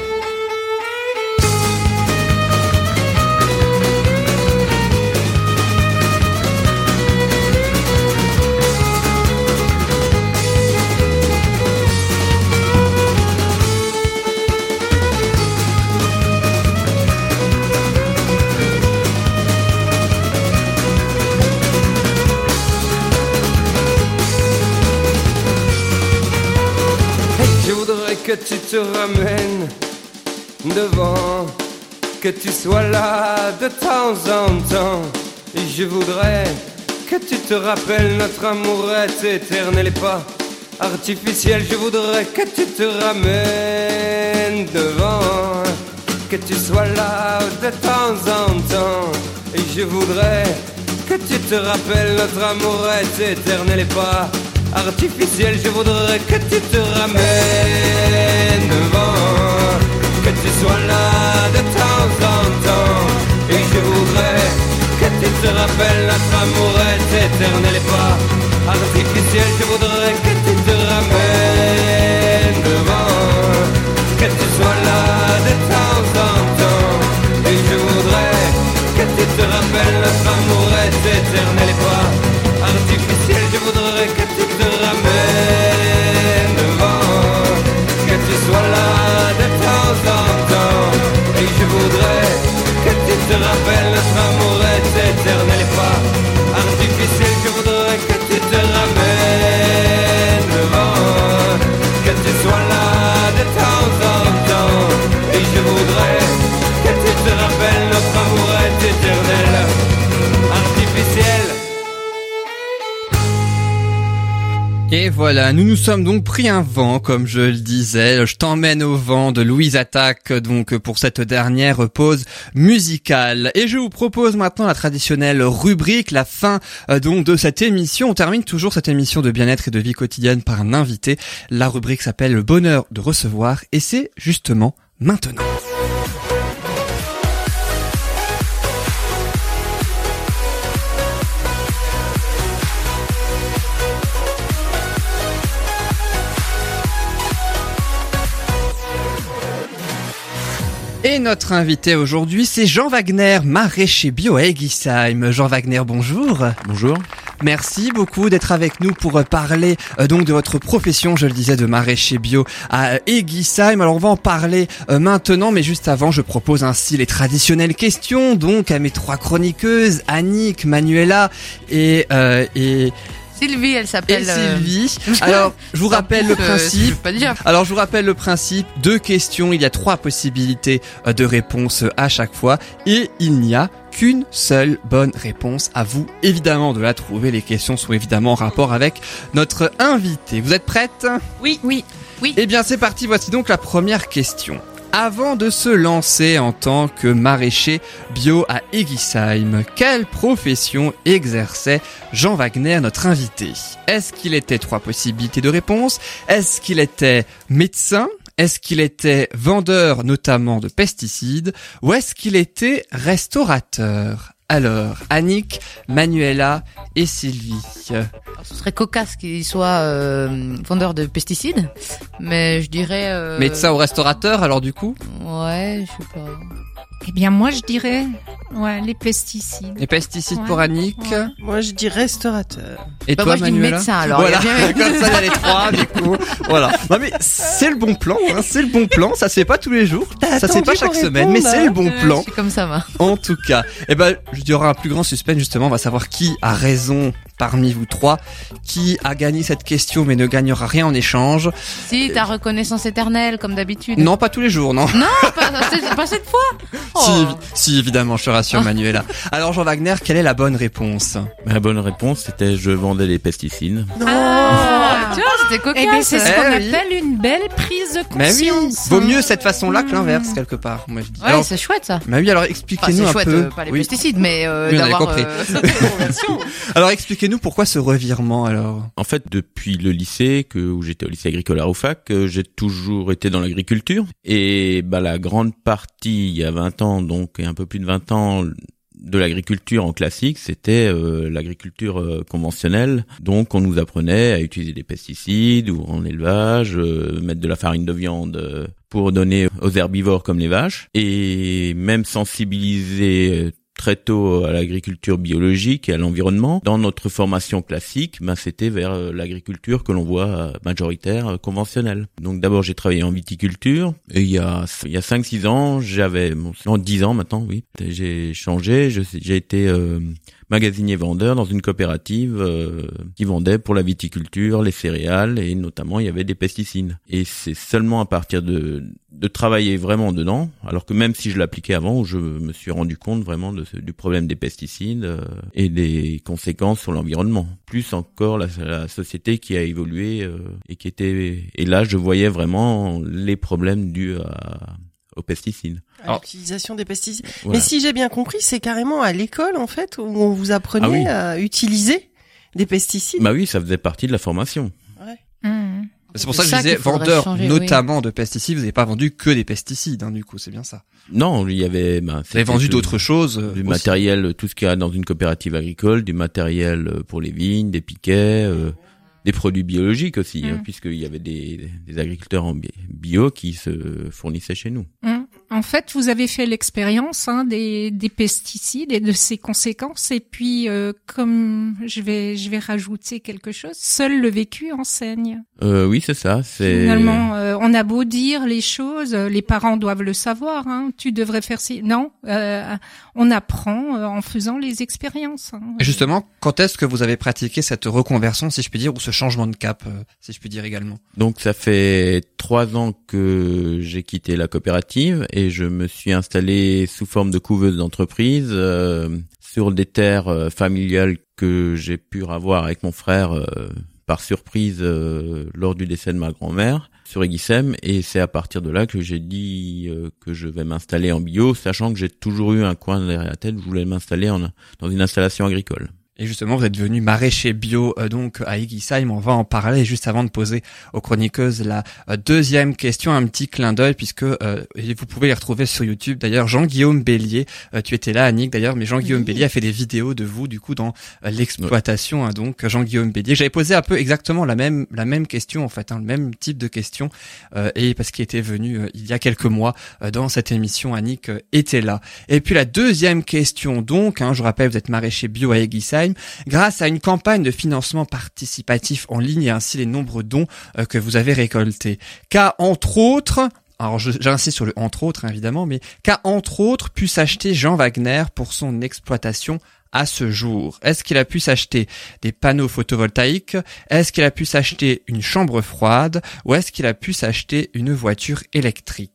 Tu te ramènes devant, que tu sois là de temps en temps. Et je voudrais que tu te rappelles notre amour est éternel et pas artificiel. Je voudrais que tu te ramènes devant, que tu sois là de temps en temps. Et je voudrais que tu te rappelles notre amour est éternel et pas artificiel. Je voudrais que tu te ramènes devant, que tu sois là de temps en temps. Et je voudrais que tu te rappelles notre amour est éternel et pas artificiel. Je voudrais que voilà, nous nous sommes donc pris un vent, comme je le disais. Je t'emmène au vent de Louise Attaque, donc pour cette dernière pause musicale. Et je vous propose maintenant la traditionnelle rubrique, la fin euh, donc de cette émission. On termine toujours cette émission de bien-être et de vie quotidienne par un invité. La rubrique s'appelle Le bonheur de recevoir, et c'est justement maintenant. Et notre invité aujourd'hui, c'est Jean Wagner, maraîcher bio à Egisheim. Jean Wagner, bonjour. Bonjour. Merci beaucoup d'être avec nous pour parler euh, donc de votre profession, je le disais, de maraîcher bio à Egisheim. Alors on va en parler euh, maintenant, mais juste avant, je propose ainsi les traditionnelles questions, donc à mes trois chroniqueuses, Annick, Manuela et, euh, et Sylvie, elle s'appelle. euh, Sylvie. Alors, je vous rappelle le euh, principe. pas dire. Alors je vous rappelle le principe, deux questions, il y a trois possibilités euh, de réponse à chaque fois et il n'y a qu'une seule bonne réponse. À vous évidemment de la trouver, les questions sont évidemment en rapport avec notre invité. Vous êtes prête? Oui, oui, oui. Eh bien c'est parti, voici donc la première question. Avant de se lancer en tant que maraîcher bio à Egisheim, quelle profession exerçait Jean Wagner, notre invité? Est-ce qu'il était trois possibilités de réponse? Est-ce qu'il était médecin? Est-ce qu'il était vendeur notamment de pesticides? Ou est-ce qu'il était restaurateur? Alors, Annick, Manuela et Sylvie. Alors, ce serait cocasse qu'il soit euh, vendeur de pesticides, mais je dirais. Euh... Médecin ou restaurateur alors du coup? Ouais, je sais pas. Eh bien, moi, je dirais, ouais, les pesticides. Les pesticides Ouais. pour Annick Ouais. Moi, je dis restaurateur. Et Bah, toi moi, je dis médecin, alors, Voilà, comme ça il y a les trois du coup. Voilà. Non mais c'est le bon plan, hein, c'est le bon plan, ça se fait pas tous les jours, ça se fait pas chaque semaine, mais c'est hein. le bon Euh, plan Je suis comme ça, moi. en tout cas. Eh ben, il y aura un plus grand suspense justement, on va savoir qui a raison parmi vous trois, qui a gagné cette question mais ne gagnera rien en échange. Si, ta reconnaissance éternelle, comme d'habitude. Non, pas tous les jours, non. Non, pas cette fois. Si, Oh. si, évidemment, je te rassure Manuela. Alors Jean Wagner, quelle est la bonne réponse? La bonne réponse, c'était je vendais les pesticides. Non. Ah. Tu vois, c'était cocasse. Eh bien, c'est ce Eh qu'on oui. appelle une belle prise de Mais oui, conscience. vaut mieux cette façon-là que l'inverse quelque part. Moi je dis. Ouais, alors, c'est chouette ça. bah oui, alors Enfin, expliquez-nous c'est un chouette, peu. euh, pas les Oui. pesticides, mais euh, Oui, on avait d'avoir. compris. euh, Alors expliquez-nous pourquoi ce revirement alors. En fait, depuis le lycée, que, où j'étais au lycée agricole à Roufac, euh, j'ai toujours été dans l'agriculture. Et bah, la grande partie, il y a 20 ans, donc et un peu plus de 20 ans, de l'agriculture en classique, c'était euh, l'agriculture euh, conventionnelle. Donc, on nous apprenait à utiliser des pesticides ou en élevage, euh, mettre de la farine de viande euh, pour donner aux herbivores comme les vaches, et même sensibiliser très tôt à l'agriculture biologique et à l'environnement. Dans notre formation classique, ben, c'était vers euh, l'agriculture que l'on voit euh, majoritaire euh, conventionnelle. Donc d'abord j'ai travaillé en viticulture et il y a il y a 5 6 ans, j'avais bon, non 10 ans maintenant, oui. J'ai changé, j'ai été euh, magasinier vendeur dans une coopérative euh, qui vendait pour la viticulture, les céréales et notamment il y avait des pesticides. Et c'est seulement à partir de de travailler vraiment dedans, alors que même si je l'appliquais avant, je me suis rendu compte vraiment de du problème des pesticides euh, et des conséquences sur l'environnement. Plus encore la, la société qui a évolué euh, et qui était et là je voyais vraiment les problèmes dus à, aux pesticides. À Alors- L'utilisation des pesticides. Voilà. Mais si j'ai bien compris, c'est carrément à l'école, en fait, où on vous apprenait Ah oui. à utiliser des pesticides. Bah oui, ça faisait partie de la formation. Mmh. C'est pour ça que je disais vendeur changer, notamment de pesticides. Vous n'avez pas vendu que des pesticides, hein, du coup, c'est bien ça. Non, il y avait. Bah, Vous avez vendu d'autres choses. euh, du aussi. matériel, tout ce qu'il y a dans une coopérative agricole, du matériel euh, pour les vignes, des piquets, euh, des produits biologiques aussi, hein, Mm. puisqu'il y avait des, des agriculteurs en bi- bio qui se fournissaient chez nous. Mmh. En fait, vous avez fait l'expérience hein, des, des pesticides et de ses conséquences. Et puis, euh, comme je vais, je vais rajouter quelque chose, seul le vécu enseigne. Euh, oui, c'est ça. C'est Finalement, euh, on a beau dire les choses, euh, les parents doivent le savoir. Hein, tu devrais faire ci. Non, euh, on apprend euh, en faisant les expériences. hein. Et justement, quand est-ce que vous avez pratiqué cette reconversion, si je puis dire, ou ce changement de cap, si je puis dire également? Donc ça fait trois ans que j'ai quitté la coopérative et je me suis installé sous forme de couveuse d'entreprise euh, sur des terres euh, familiales que j'ai pu avoir avec mon frère euh, par surprise lors du décès de ma grand-mère sur Eguissem et c'est à partir de là que j'ai dit que je vais m'installer en bio sachant que j'ai toujours eu un coin derrière la tête je voulais m'installer dans une installation agricole. Et justement, vous êtes devenu maraîcher bio euh, donc à Egisheim. On va en parler juste avant de poser aux chroniqueuses la euh, deuxième question, un petit clin d'œil puisque euh, vous pouvez les retrouver sur YouTube. D'ailleurs, Jean-Guillaume Bélier, euh, tu étais là, Annick d'ailleurs, mais Jean-Guillaume Oui. Bélier a fait des vidéos de vous du coup dans euh, l'exploitation. hein, donc Jean-Guillaume Bélier, j'avais posé un peu exactement la même la même question en fait, hein, le même type de question euh, et parce qu'il était venu il y a quelques mois dans cette émission, Annick était là. Et puis la deuxième question donc, hein, je rappelle, vous êtes maraîcher bio à Grâce à une campagne de financement participatif en ligne et ainsi les nombreux dons euh, que vous avez récoltés. Qu'a entre autres alors j'insiste sur le entre autres hein, évidemment, mais qu'a entre autres pu s'acheter Jean Wagner pour son exploitation à ce jour Est-ce qu'il a pu s'acheter des panneaux photovoltaïques? Est-ce qu'il a pu s'acheter une chambre froide? Ou est-ce qu'il a pu s'acheter une voiture électrique?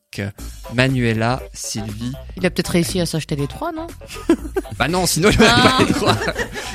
Manuela, Sylvie. Il a peut-être réussi à s'acheter les trois, non? Bah non, sinon il aurait pas les trois.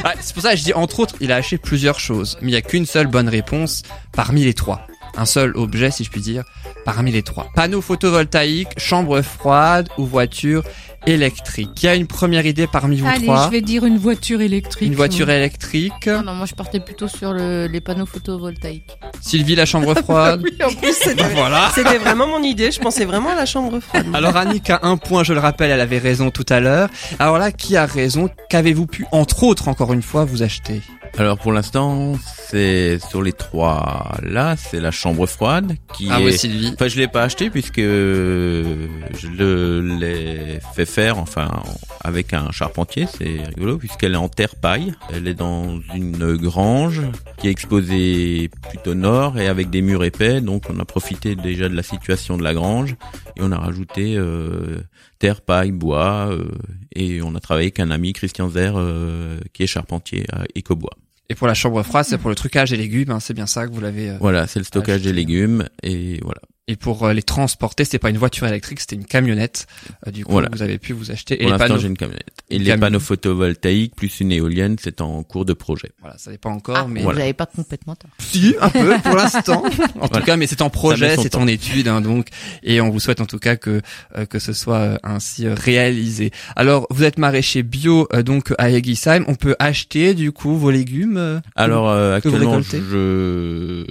Ah, c'est pour ça que je dis entre autres, il a acheté plusieurs choses, mais il y a qu'une seule bonne réponse parmi les trois. Un seul objet, si je puis dire, parmi les trois. Panneau photovoltaïque, chambre froide ou voiture électrique. Il y a une première idée parmi vous Allez, trois. je vais dire une voiture électrique. Une voiture électrique. Non, non, moi je partais plutôt sur le- les panneaux photovoltaïques. Sylvie, la chambre froide. Oui, en plus, c'était voilà. c'était vraiment mon idée. Je pensais vraiment à la chambre froide. Alors Annick a un point, je le rappelle, elle avait raison tout à l'heure. Alors là, qui a raison? Qu'avez-vous pu, entre autres, encore une fois, vous acheter? Alors pour l'instant, c'est sur les trois là, c'est la chambre froide qui Ah est. oui, Sylvie. Enfin, je l'ai pas acheté puisque je le l'ai fait faire, enfin, avec un charpentier. C'est rigolo puisqu'elle est en terre paille. Elle est dans une grange qui est exposée plutôt nord et avec des murs épais. Donc, on a profité déjà de la situation de la grange et on a rajouté euh, terre, paille, bois euh, et on a travaillé avec un ami Christian Zer euh, qui est charpentier à Ecobois. Et pour la chambre froide, c'est pour le trucage des légumes, hein, c'est bien ça que vous l'avez. Voilà, c'est le stockage des légumes et voilà. Et pour euh, les transporter, c'était pas une voiture électrique, c'était une camionnette. Euh, du coup, Voilà. vous avez pu vous acheter. Et Pour l'instant, j'ai une camionnette. Et les panneaux photovoltaïques plus une éolienne, c'est en cours de projet. voilà, ça n'est pas encore, Ah, mais vous avez pas complètement tort. si, un peu pour l'instant. En tout cas, mais c'est en projet, c'est en étude, hein, donc. Et on vous souhaite en tout cas que euh, que ce soit euh, ainsi euh, réalisé. Alors, vous êtes maraîcher bio, euh, donc à Egisheim. On peut acheter du coup vos légumes. euh, Alors euh, actuellement, je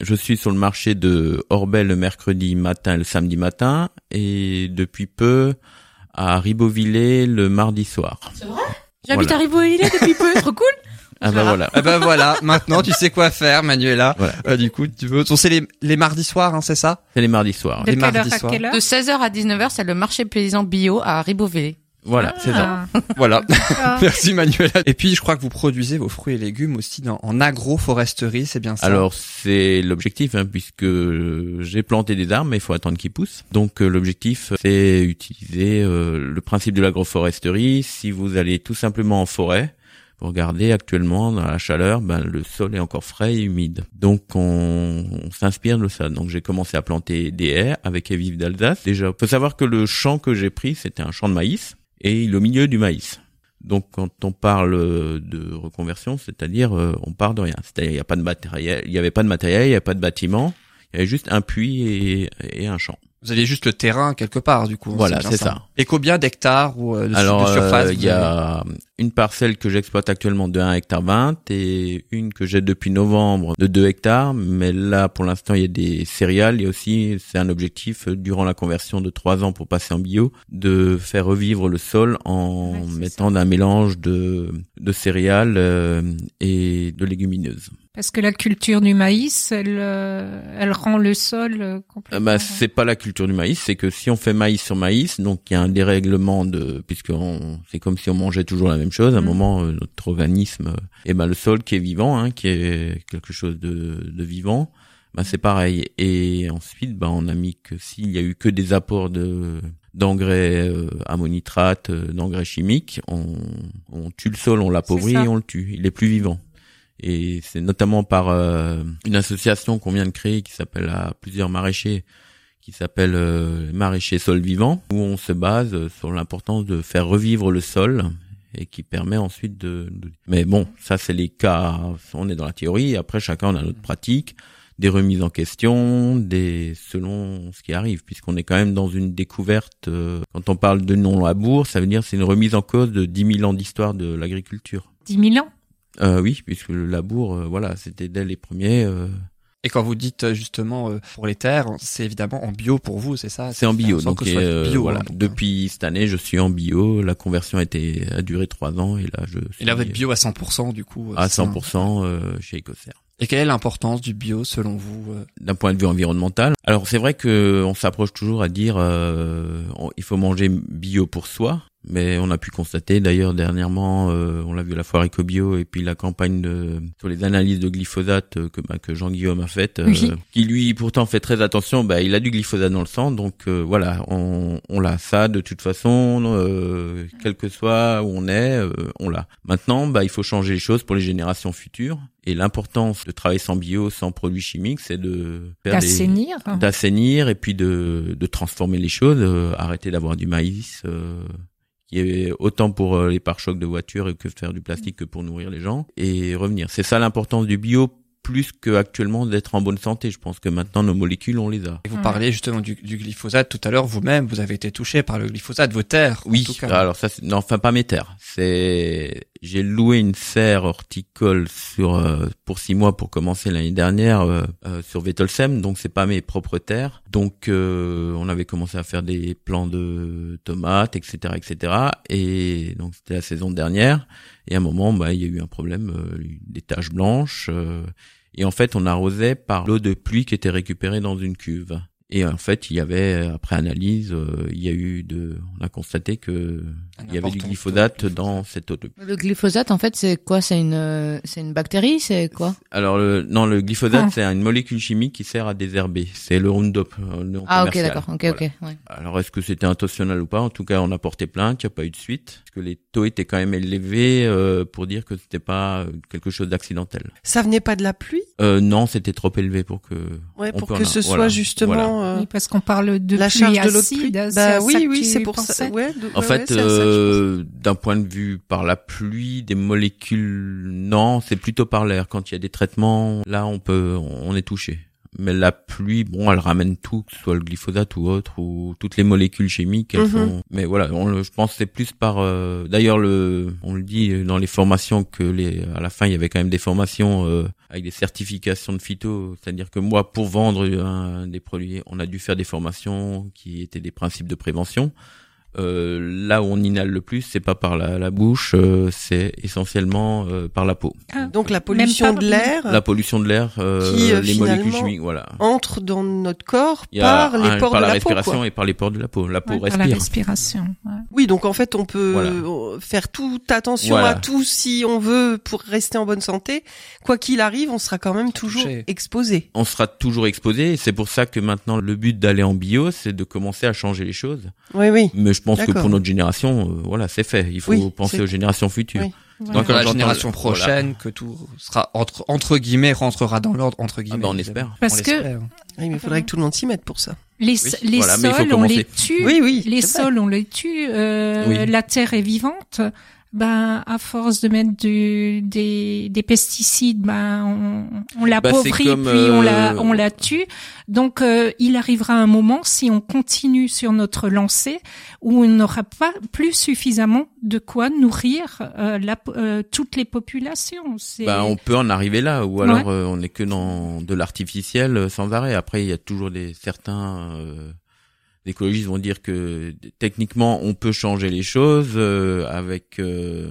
je suis sur le marché de Orbel le mercredi matin et le samedi matin, et depuis peu à Ribeauvillé le mardi soir. J'habite Voilà. à Ribeauvillé depuis peu, trop cool. Ah bah voilà. Eh ben voilà, maintenant tu sais quoi faire, Manuela. Voilà. Euh, du coup, tu veux. C'est les, les mardis soirs, hein, c'est ça? C'est les mardis soirs. De Les quelle heure mardis à soirs. quelle heure? De 16h à 19h, c'est le marché paysan bio à Ribeauvillé. Voilà, c'est ça. Ah. Voilà. Ah. Merci Manuela. Et puis je crois que vous produisez vos fruits et légumes aussi dans, en agroforesterie, c'est bien ça? Alors c'est l'objectif, hein, puisque euh, j'ai planté des arbres, mais il faut attendre qu'ils poussent. Donc euh, l'objectif, c'est utiliser euh, le principe de l'agroforesterie. Si vous allez tout simplement en forêt, vous regardez actuellement dans la chaleur, ben, le sol est encore frais et humide. Donc on, on s'inspire de ça. Donc j'ai commencé à planter des haies avec Evive d'Alsace. Déjà, faut savoir que le champ que j'ai pris, c'était un champ de maïs et il est au milieu du maïs. Donc quand on parle euh, de reconversion, c'est-à-dire euh, on part de rien. C'est-à-dire il n'y a pas de matériel, il y avait pas de matériel, il n'y a pas de bâtiment, il y avait juste un puits et un champ. Vous aviez juste le terrain quelque part du coup. Voilà, bien c'est ça. Et combien d'hectares ou euh, de, Alors de surface euh, il y a une parcelle que j'exploite actuellement de 1 hectare 20 et une que j'ai depuis novembre de 2 hectares, mais là pour l'instant il y a des céréales et aussi c'est un objectif euh, durant la conversion de 3 ans pour passer en bio de faire revivre le sol en Ouais, mettant un mélange de de céréales euh, et de légumineuses. Parce que la culture du maïs, elle, euh, elle rend le sol euh, Euh, complètement. bah, c'est pas la culture du maïs, c'est que si on fait maïs sur maïs, donc il y a un dérèglement de, puisque c'est comme si on mangeait toujours la même chose. À un Mm. moment, euh, notre organisme, et ben le sol qui est vivant, hein, qui est quelque chose de, de vivant, ben c'est pareil. Et ensuite, ben on a mis que s'il y a eu que des apports de d'engrais euh, ammonitrate, euh, d'engrais chimiques, on, on tue le sol, on l'appauvrit et on le tue. Il est plus vivant. Et c'est notamment par euh, une association qu'on vient de créer qui s'appelle à plusieurs maraîchers, qui s'appelle euh, Maraîchers Sol Vivant, où on se base euh, sur l'importance de faire revivre le sol et qui permet ensuite de... de- Mais bon, ça c'est les cas, on est dans la théorie, après chacun on a notre pratique, des remises en question, des selon ce qui arrive, puisqu'on est quand même dans une découverte. euh, quand on parle de non-labour, ça veut dire c'est une remise en cause de 10 000 ans d'histoire de l'agriculture. 10 000 ans? Euh, oui, puisque le labour, euh, voilà, c'était dès les premiers. euh, Et quand vous dites justement euh, pour les terres, c'est évidemment en bio pour vous, c'est ça? C'est en bio, donc soit euh, bio, voilà. hein, donc, Depuis cette année, je suis en bio. La conversion a été a duré trois ans et là je suis Et là vous êtes bio à 100% du coup. à c'est un- 100% euh, chez Ecocer. Et quelle est l'importance du bio selon vous D'un point de vue environnemental, alors c'est vrai que on s'approche toujours à dire euh, il faut manger bio pour soi, Mais on a pu constater, d'ailleurs dernièrement, euh, on l'a vu à la foire EcoBio et puis la campagne de, sur les analyses de glyphosate euh, que, bah, que Jean-Guillaume a faite, euh, Oui. qui lui pourtant fait très attention, bah, il a du glyphosate dans le sang, donc euh, voilà, on, on l'a ça de toute façon, euh, quel que soit où on est, euh, on l'a. Maintenant, bah, il faut changer les choses pour les générations futures. Et l'importance de travailler sans bio, sans produits chimiques, c'est de D'assainir. d'assainir et puis de, de transformer les choses, euh, arrêter d'avoir du maïs euh, qui est autant pour euh, les pare-chocs de voitures que faire du plastique que pour nourrir les gens et revenir. C'est ça l'importance du bio plus que actuellement d'être en bonne santé. Je pense que maintenant nos molécules on les a. Et vous parliez justement du, du glyphosate tout à l'heure. Vous-même, vous avez été touché par le glyphosate, vos terres. en Oui, tout cas. alors ça, non, enfin pas mes terres. C'est, j'ai loué une serre horticole sur euh, pour six mois pour commencer l'année dernière euh, euh, sur Vettelsheim, donc c'est pas mes propres terres. Donc euh, on avait commencé à faire des plants de tomates, etc., etc. Et donc c'était la saison dernière. Et à un moment, bah il y a eu un problème, euh, des taches blanches. euh, et en fait, on arrosait par l'eau de pluie qui était récupérée dans une cuve. Et en fait, il y avait, après analyse, il y a eu de, on a constaté que il y avait du glyphosate de dans cette eau de pluie. Le glyphosate, en fait, c'est quoi? C'est une, euh, c'est une bactérie? C'est quoi? Alors, le, non, le glyphosate, Ah. c'est une molécule chimique qui sert à désherber. C'est le Roundup. euh, le nom Ah, ok, d'accord. Ok, Voilà. ok. Ouais. Alors, est-ce que c'était intentionnel ou pas? En tout cas, on a porté plainte, il n'y a pas eu de suite. Parce que les taux étaient quand même élevés euh, pour dire que c'était pas euh, quelque chose d'accidentel? Ça venait pas de la pluie? Euh, non, c'était trop élevé pour que... Ouais, On pour que en- ce voilà, soit justement euh, Oui, parce qu'on parle de la pluie charge de l'eau Bah oui, oui, c'est pour ça. Ouais, de- En ouais, fait, ouais, euh, d'un point de vue par la pluie, des molécules, non, c'est plutôt par l'air. Quand il y a des traitements, là, on peut, on est touché. Mais la pluie, bon, elle ramène tout, que ce soit le glyphosate ou autre, ou toutes les molécules chimiques. Elles sont... Mais voilà, on je pense que c'est plus par. euh, D'ailleurs, le, on le dit dans les formations que les, à la fin, il y avait quand même des formations euh, avec des certifications de phyto. C'est-à-dire que moi, pour vendre un, des produits, on a dû faire des formations qui étaient des principes de prévention. Euh, là où on inhale le plus, c'est pas par la, la bouche, euh, c'est essentiellement euh, par la peau. Ah, Donc la pollution de l'air La pollution de l'air, euh, Qui, euh, les molécules chimiques, voilà. entre dans notre corps Il y a par les un- pores par de la, la, peau. respiration quoi. et par les pores de la peau. La peau ouais, par la respire. respiration. ouais. Oui, donc en fait, on peut Voilà. faire toute attention Voilà. à tout si on veut pour rester en bonne santé. Quoi qu'il arrive, on sera quand même toujours touché. exposé. On sera toujours exposé et c'est pour ça que maintenant le but d'aller en bio, c'est de commencer à changer les choses. Oui, oui. Mais je pense que pour notre génération, euh, voilà, c'est fait. Il faut Oui, penser aux générations futures. Oui. Voilà. Donc la génération voilà. prochaine, que tout sera entre entre guillemets rentrera dans l'ordre entre guillemets. bah, on évidemment. espère. Parce On que. Oui, mais il faudrait que tout le monde s'y mette pour ça. les, Oui, les voilà, sols, on les tue. Oui, oui. les vrai. sols, on les tue. euh. La terre est vivante. Ben, à force de mettre du, des, des pesticides, ben, on, on l'appauvrit Bah, comme, puis on la, euh, on la tue. Donc, euh, il arrivera un moment, si on continue sur notre lancée, où on n'aura pas plus suffisamment de quoi nourrir euh, la, euh, toutes les populations. Bah, on peut en arriver là, ou alors Ouais. euh, on est que dans de l'artificiel sans arrêt. Après, il y a toujours des certains euh, écologistes vont dire que techniquement on peut changer les choses euh, avec euh,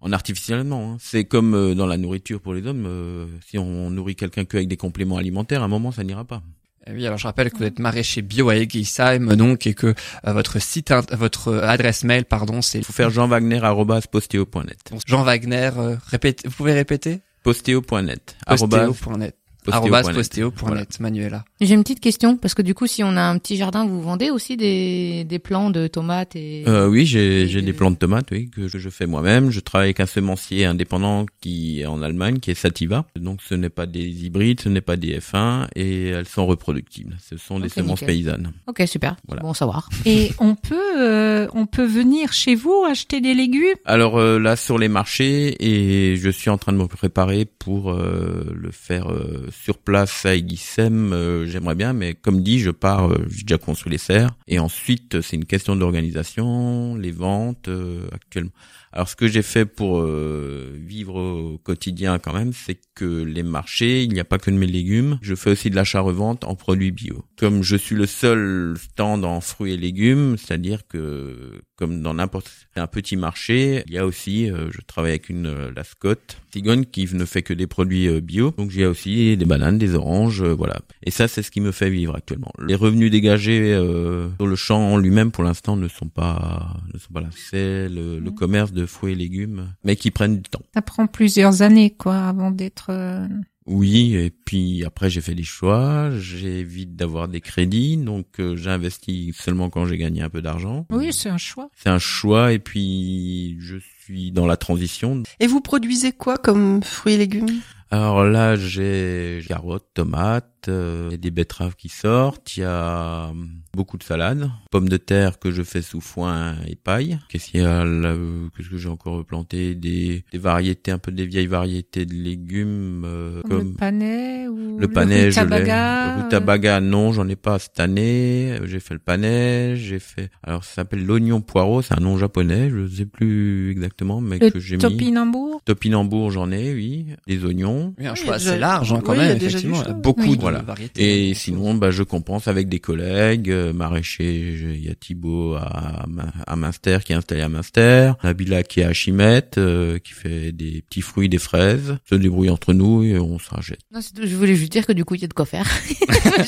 en artificiellement. hein. C'est comme euh, dans la nourriture pour les hommes. euh, si on nourrit quelqu'un que avec des compléments alimentaires, à un moment ça n'ira pas. Eh Oui, alors je rappelle que vous êtes maraîcher bio à Egisheim, donc, et que euh, votre site, int- votre adresse mail, pardon, c'est Il faut faire jeanwagner@posteo.net. Jean Wagner. euh, répétez, vous pouvez répéter? Posteo.net. arobase Postéo.net. posteo.net. Voilà. Manuela. J'ai une petite question parce que du coup, si on a un petit jardin, vous vendez aussi des, des plants de tomates et. Euh, oui, j'ai de- des plants de tomates, oui, que je, je fais moi-même. Je travaille avec un semencier indépendant qui est en Allemagne, qui est Sativa. Donc, ce n'est pas des hybrides, ce n'est pas des F1, et elles sont reproductibles. Ce sont des semences nickel. paysannes. Ok, super. Voilà. Bon savoir. Et on peut, euh, on peut venir chez vous acheter des légumes? Alors euh, là, sur les marchés, et je suis en train de me préparer pour euh, le faire euh, sur place à Aiguissem. Euh, J'aimerais bien, mais comme dit, je pars, euh, j'ai déjà construit les serres, et ensuite, c'est une question d'organisation, les ventes euh, actuellement. Alors ce que j'ai fait pour euh, vivre au quotidien quand même, c'est que les marchés, il n'y a pas que de mes légumes. Je fais aussi de l'achat-revente en produits bio. Comme je suis le seul stand en fruits et légumes, c'est-à-dire que comme dans n'importe un petit marché, il y a aussi, euh, je travaille avec une euh, la Scott Cigogne qui ne fait que des produits euh, bio. Donc j'ai aussi des bananes, des oranges, euh, voilà. Et ça, c'est ce qui me fait vivre actuellement. Les revenus dégagés euh, sur le champ en lui-même, pour l'instant, ne sont pas ne sont pas là. C'est le, le commerce de fruits et légumes, mais qui prennent du temps. Ça prend plusieurs années, quoi, avant d'être. euh, Oui, et puis après j'ai fait des choix, j'évite d'avoir des crédits, donc euh, j'investis seulement quand j'ai gagné un peu d'argent. Oui, c'est un choix. C'est un choix et puis je suis dans la transition. Et vous produisez quoi comme fruits et légumes? Alors là j'ai carottes, tomates, euh, il y a des betteraves qui sortent, il y a hum, beaucoup de salades, pommes de terre que je fais sous foin et paille. Qu'est-ce qu'il y a là euh, Qu'est-ce que j'ai encore planté? Des, des variétés, un peu des vieilles variétés de légumes euh, Comme comme le panais ou Le panais, je l'ai. rutabaga, Le rutabaga, non, j'en ai pas cette année. J'ai fait le panais, j'ai fait. Alors, ça s'appelle l'oignon poireau, c'est un nom japonais, je sais plus exactement, mais Le que j'ai mis. topinambour? Topinambour, j'en ai, oui. Des oignons. Oui, un Oui, choix a assez large hein, quand oui, même, effectivement. Beaucoup Oui. de Voilà. variétés. Et sinon, bah, je compense avec des collègues, euh, maraîchers. Il y a Thibaut à, à Münster qui est installé à Münster, Nabila qui est à Chimette, euh, qui fait des petits fruits, des fraises. On se débrouille entre nous et on se rachète. Non, c'est tout. je voulais juste dire que du coup, il y a de quoi faire.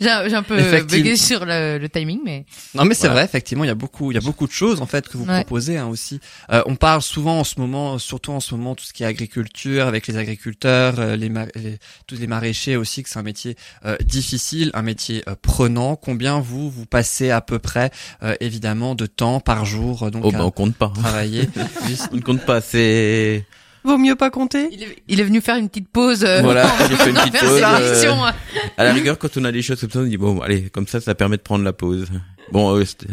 J'ai un peu Effectivement. bugué sur le, le timing, mais Non mais c'est Voilà. vrai, effectivement, il y a beaucoup, il y a beaucoup de choses en fait que vous Ouais. proposez hein, aussi. Euh, on parle souvent en ce moment, surtout en ce moment, tout ce qui est agriculture avec les agriculteurs, euh, les, les- tous les maraîchers aussi, que c'est un métier euh, difficile, un métier euh, prenant. Combien vous vous passez à peu près, euh, évidemment, de temps par jour euh, donc Oh, bah, on compte pas. travailler Oui, On ne compte pas, c'est... Vaut mieux pas compter? Il est, il est venu faire une petite pause. euh, Voilà, j'ai fait une petite pause, euh. À la rigueur, quand on a des choses comme ça, on dit bon, allez, comme ça, ça permet de prendre la pause. Bon, euh, c'était-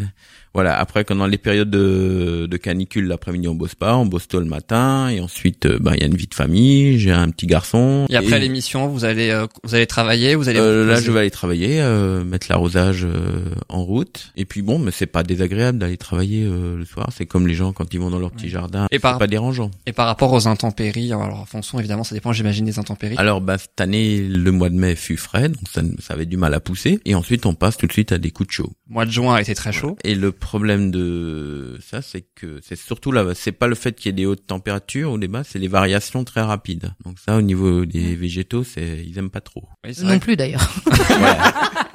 voilà. Après, quand dans les périodes de, de canicule, l'après-midi, on bosse pas, on bosse tôt le matin, et ensuite, ben, il y a une vie de famille. J'ai un petit garçon. Et après l'émission, vous allez, euh, vous allez travailler, vous allez. Euh, là, je vais aller travailler, euh, mettre l'arrosage euh, en route. Et puis bon, mais c'est pas désagréable d'aller travailler euh, le soir. C'est comme les gens quand ils vont dans leur petit jardin. Et par- pas dérangeant. Et par rapport aux intempéries, alors Fonson, évidemment, ça dépend, j'imagine, des intempéries. Alors, bah, cette année, le mois de mai fut frais, donc ça, ça avait du mal à pousser. Et ensuite, on passe tout de suite à des coups de chaud. Le mois de juin a été très chaud. Et le problème de ça, c'est que c'est surtout là, c'est pas le fait qu'il y ait des hautes températures ou des basses, c'est les variations très rapides. Donc ça, au niveau des végétaux, c'est ils aiment pas trop. Oui, Non vrai. plus d'ailleurs. Voilà.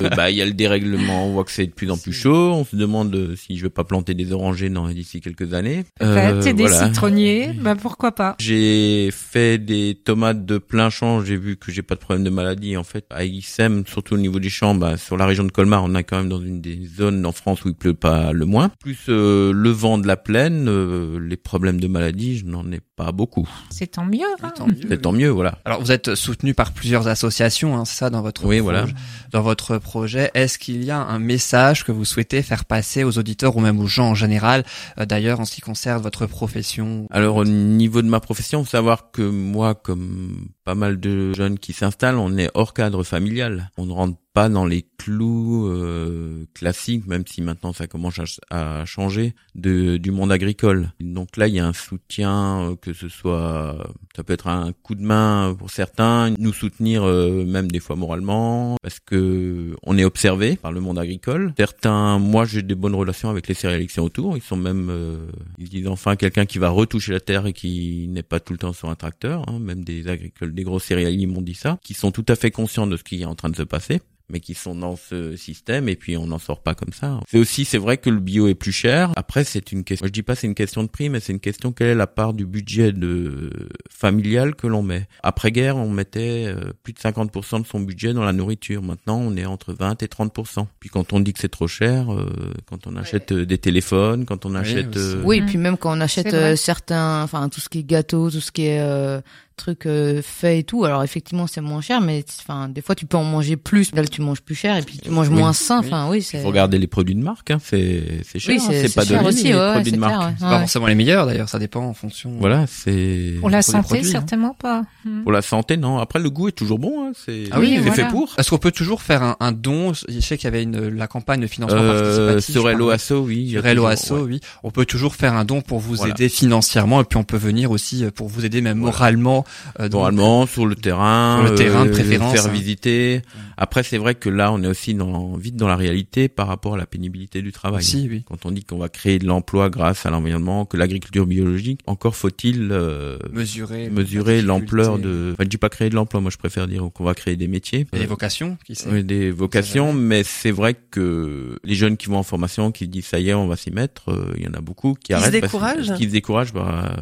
Euh, bah, il y a le dérèglement, on voit que c'est de plus en plus chaud. On se demande euh, si je vais pas planter des orangers dans d'ici quelques années. Peut-être, et des voilà. citronniers, bah pourquoi pas. J'ai fait des tomates de plein champ. J'ai vu que j'ai pas de problème de maladie. En fait, à XM, surtout au niveau des champs, bah, sur la région de Colmar, on est quand même dans une des zones en France où il pleut pas le moins. Plus euh, le vent de la plaine, euh, les problèmes de maladie, je n'en ai pas beaucoup. C'est tant mieux. hein. C'est tant mieux, voilà. Alors vous êtes soutenu par plusieurs associations, hein, c'est ça dans votre Oui, voilà. dans votre projet. Est-ce qu'il y a un message que vous souhaitez faire passer aux auditeurs ou même aux gens en général, euh, d'ailleurs en ce qui concerne votre profession? Alors au niveau de ma profession, faut savoir que moi, comme pas mal de jeunes qui s'installent, on est hors cadre familial. On ne rentre pas dans les clous euh, classiques, même si maintenant ça commence à, à changer, de, du monde agricole. Donc là, il y a un soutien, euh, que ce soit, ça peut être un coup de main pour certains, nous soutenir euh, même des fois moralement, parce que on est observé par le monde agricole. Certains, moi, j'ai des bonnes relations avec les sont autour. Ils sont même, euh, ils disent enfin quelqu'un qui va retoucher la terre et qui n'est pas tout le temps sur un tracteur. hein. Même des agricoles, des gros céréaliers m'ont dit ça, qui sont tout à fait conscients de ce qui est en train de se passer mais qui sont dans ce système et puis on n'en sort pas comme ça. C'est aussi, c'est vrai que le bio est plus cher. Après, c'est une question, je dis pas c'est une question de prix, mais c'est une question quelle est la part du budget de familial que l'on met? Après-guerre, on mettait euh, plus de 50% de son budget dans la nourriture. Maintenant, on est entre 20 et 30%. Puis quand on dit que c'est trop cher, euh, quand on achète euh, des téléphones, quand on achète... euh, Oui, et puis même quand on achète euh, certains, enfin tout ce qui est gâteau, tout ce qui est euh, trucs euh, faits et tout. Alors effectivement, c'est moins cher, mais enfin, des fois, tu peux en manger plus. Là, tu manges plus cher et puis tu manges Oui. moins sain. Enfin, oui, c'est. faut regarder les produits de marque, hein, c'est c'est cher, Oui, hein, c'est c'est pas cher donné aussi, les ouais, ouais, produits c'est de clair, marque. ouais. C'est pas Ouais. forcément les meilleurs d'ailleurs, ça dépend en fonction. Voilà, c'est Pour la les santé, produits, hein. certainement pas. Hmm. pour la santé, non. Après, le goût est toujours bon. Hein, c'est Ah oui, c'est voilà. fait pour. Est-ce qu'on peut toujours faire un, un don? Je sais qu'il y avait une, la campagne de financement Euh, participatif. sur par Hello exemple. Asso, oui. Sur Hello toujours- Asso, ouais. oui. On peut toujours faire un don pour vous aider financièrement et puis on peut venir aussi euh, pour vous aider même moralement. Euh, Moralement, sur le terrain, Sur le terrain de euh, préférence, faire hein. visiter. Après, c'est vrai que là, on est aussi dans, vite dans la réalité par rapport à la pénibilité du travail. aussi, oui. Quand on dit qu'on va créer de l'emploi grâce à l'environnement, que l'agriculture biologique, encore faut-il euh, Mesurer, mesurer la l'ampleur de. Enfin, je dis pas créer de l'emploi, moi je préfère dire qu'on va créer des métiers. les vocations, qui sait. Des vocations, mais c'est vrai que les jeunes qui vont en formation, qui disent ça y est, on va s'y mettre, euh, il y en a beaucoup qui Ils se arrêtent parce que- découragent qui se découragent par,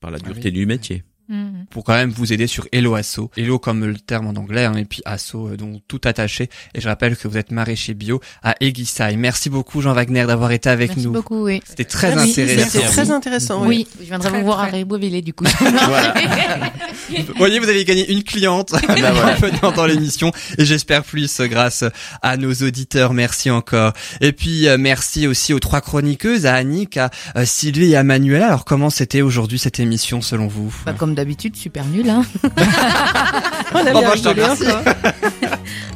par la Ah dureté oui. du métier. Hmm. pour quand même vous aider sur Hello Asso. Hello comme le terme en anglais, hein, et puis Asso, euh, donc tout attaché. Et je rappelle que vous êtes maraîcher bio à Eguissaï. Merci beaucoup Jean Wagner d'avoir été avec Merci nous. beaucoup, oui. C'était très Oui, intéressant. C'était très intéressant. Oui. Oui. Je viendrai Très, vous voir à très. Ribeauvillé, du coup. Voilà. Vous voyez, vous avez gagné une cliente bah voilà. en venant dans l'émission et j'espère plus grâce à nos auditeurs. Merci encore. Et puis euh, merci aussi aux trois chroniqueuses, à Annick, à euh, Sylvie et à Manuela. Alors comment c'était aujourd'hui cette émission selon vous? Bah, comme d'habitude, super nul, hein. On a Oh, bien bah, rigolé remercie. encore.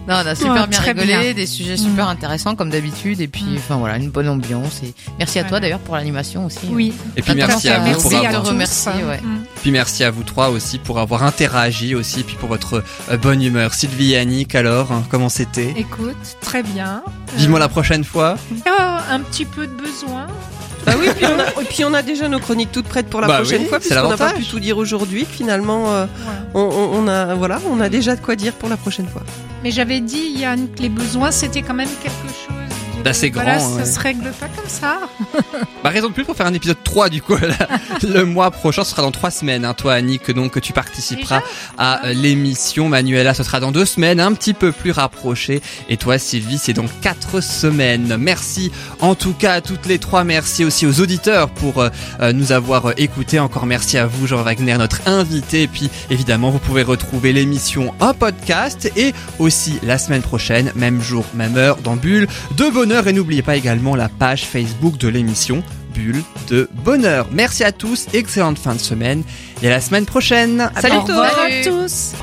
Non, on a super Ouais, bien rigolé, bien. des sujets super Mm. intéressants comme d'habitude, et puis Mm. enfin voilà, une bonne ambiance. Et merci à toi d'ailleurs pour l'animation aussi. Oui. Et puis merci à vous merci pour à avoir ouais. Hmm. Puis merci à vous trois aussi pour avoir interagi aussi, puis pour votre euh, bonne humeur. Sylvie et Annick, alors, hein, comment c'était? Écoute, très bien. Vivement Euh, la prochaine fois. oh, un petit peu de besoin. Bah oui, puis on, a, et puis on a déjà nos chroniques toutes prêtes pour la Bah prochaine oui, fois, puisqu'on n'a pas pu tout dire aujourd'hui. Finalement, euh, on, on- on a voilà, on a déjà de quoi dire pour la prochaine fois. Mais j'avais dit, Yann, que les besoins, c'était quand même quelque chose. D'assez Voilà, grand, ça ouais. se règle pas comme ça. Bah raison de plus pour faire un épisode 3 du coup. le mois prochain, ce sera dans 3 semaines. Hein, toi Annick, donc que tu participeras à euh, l'émission. Manuela, ce sera dans 2 semaines, un petit peu plus rapproché. Et toi Sylvie, c'est dans 4 semaines. Merci en tout cas à toutes les trois. Merci aussi aux auditeurs pour euh, euh, nous avoir euh, écoutés. Encore merci à vous Jean Wagner, notre invité. Et puis évidemment, vous pouvez retrouver l'émission en podcast et aussi la semaine prochaine, même jour, même heure, dans Bulle de Bonheur. Et n'oubliez pas également la page Facebook de l'émission Bulle de Bonheur. Merci à tous, excellente fin de semaine et à la semaine prochaine. Salut. Au revoir Salut. à tous.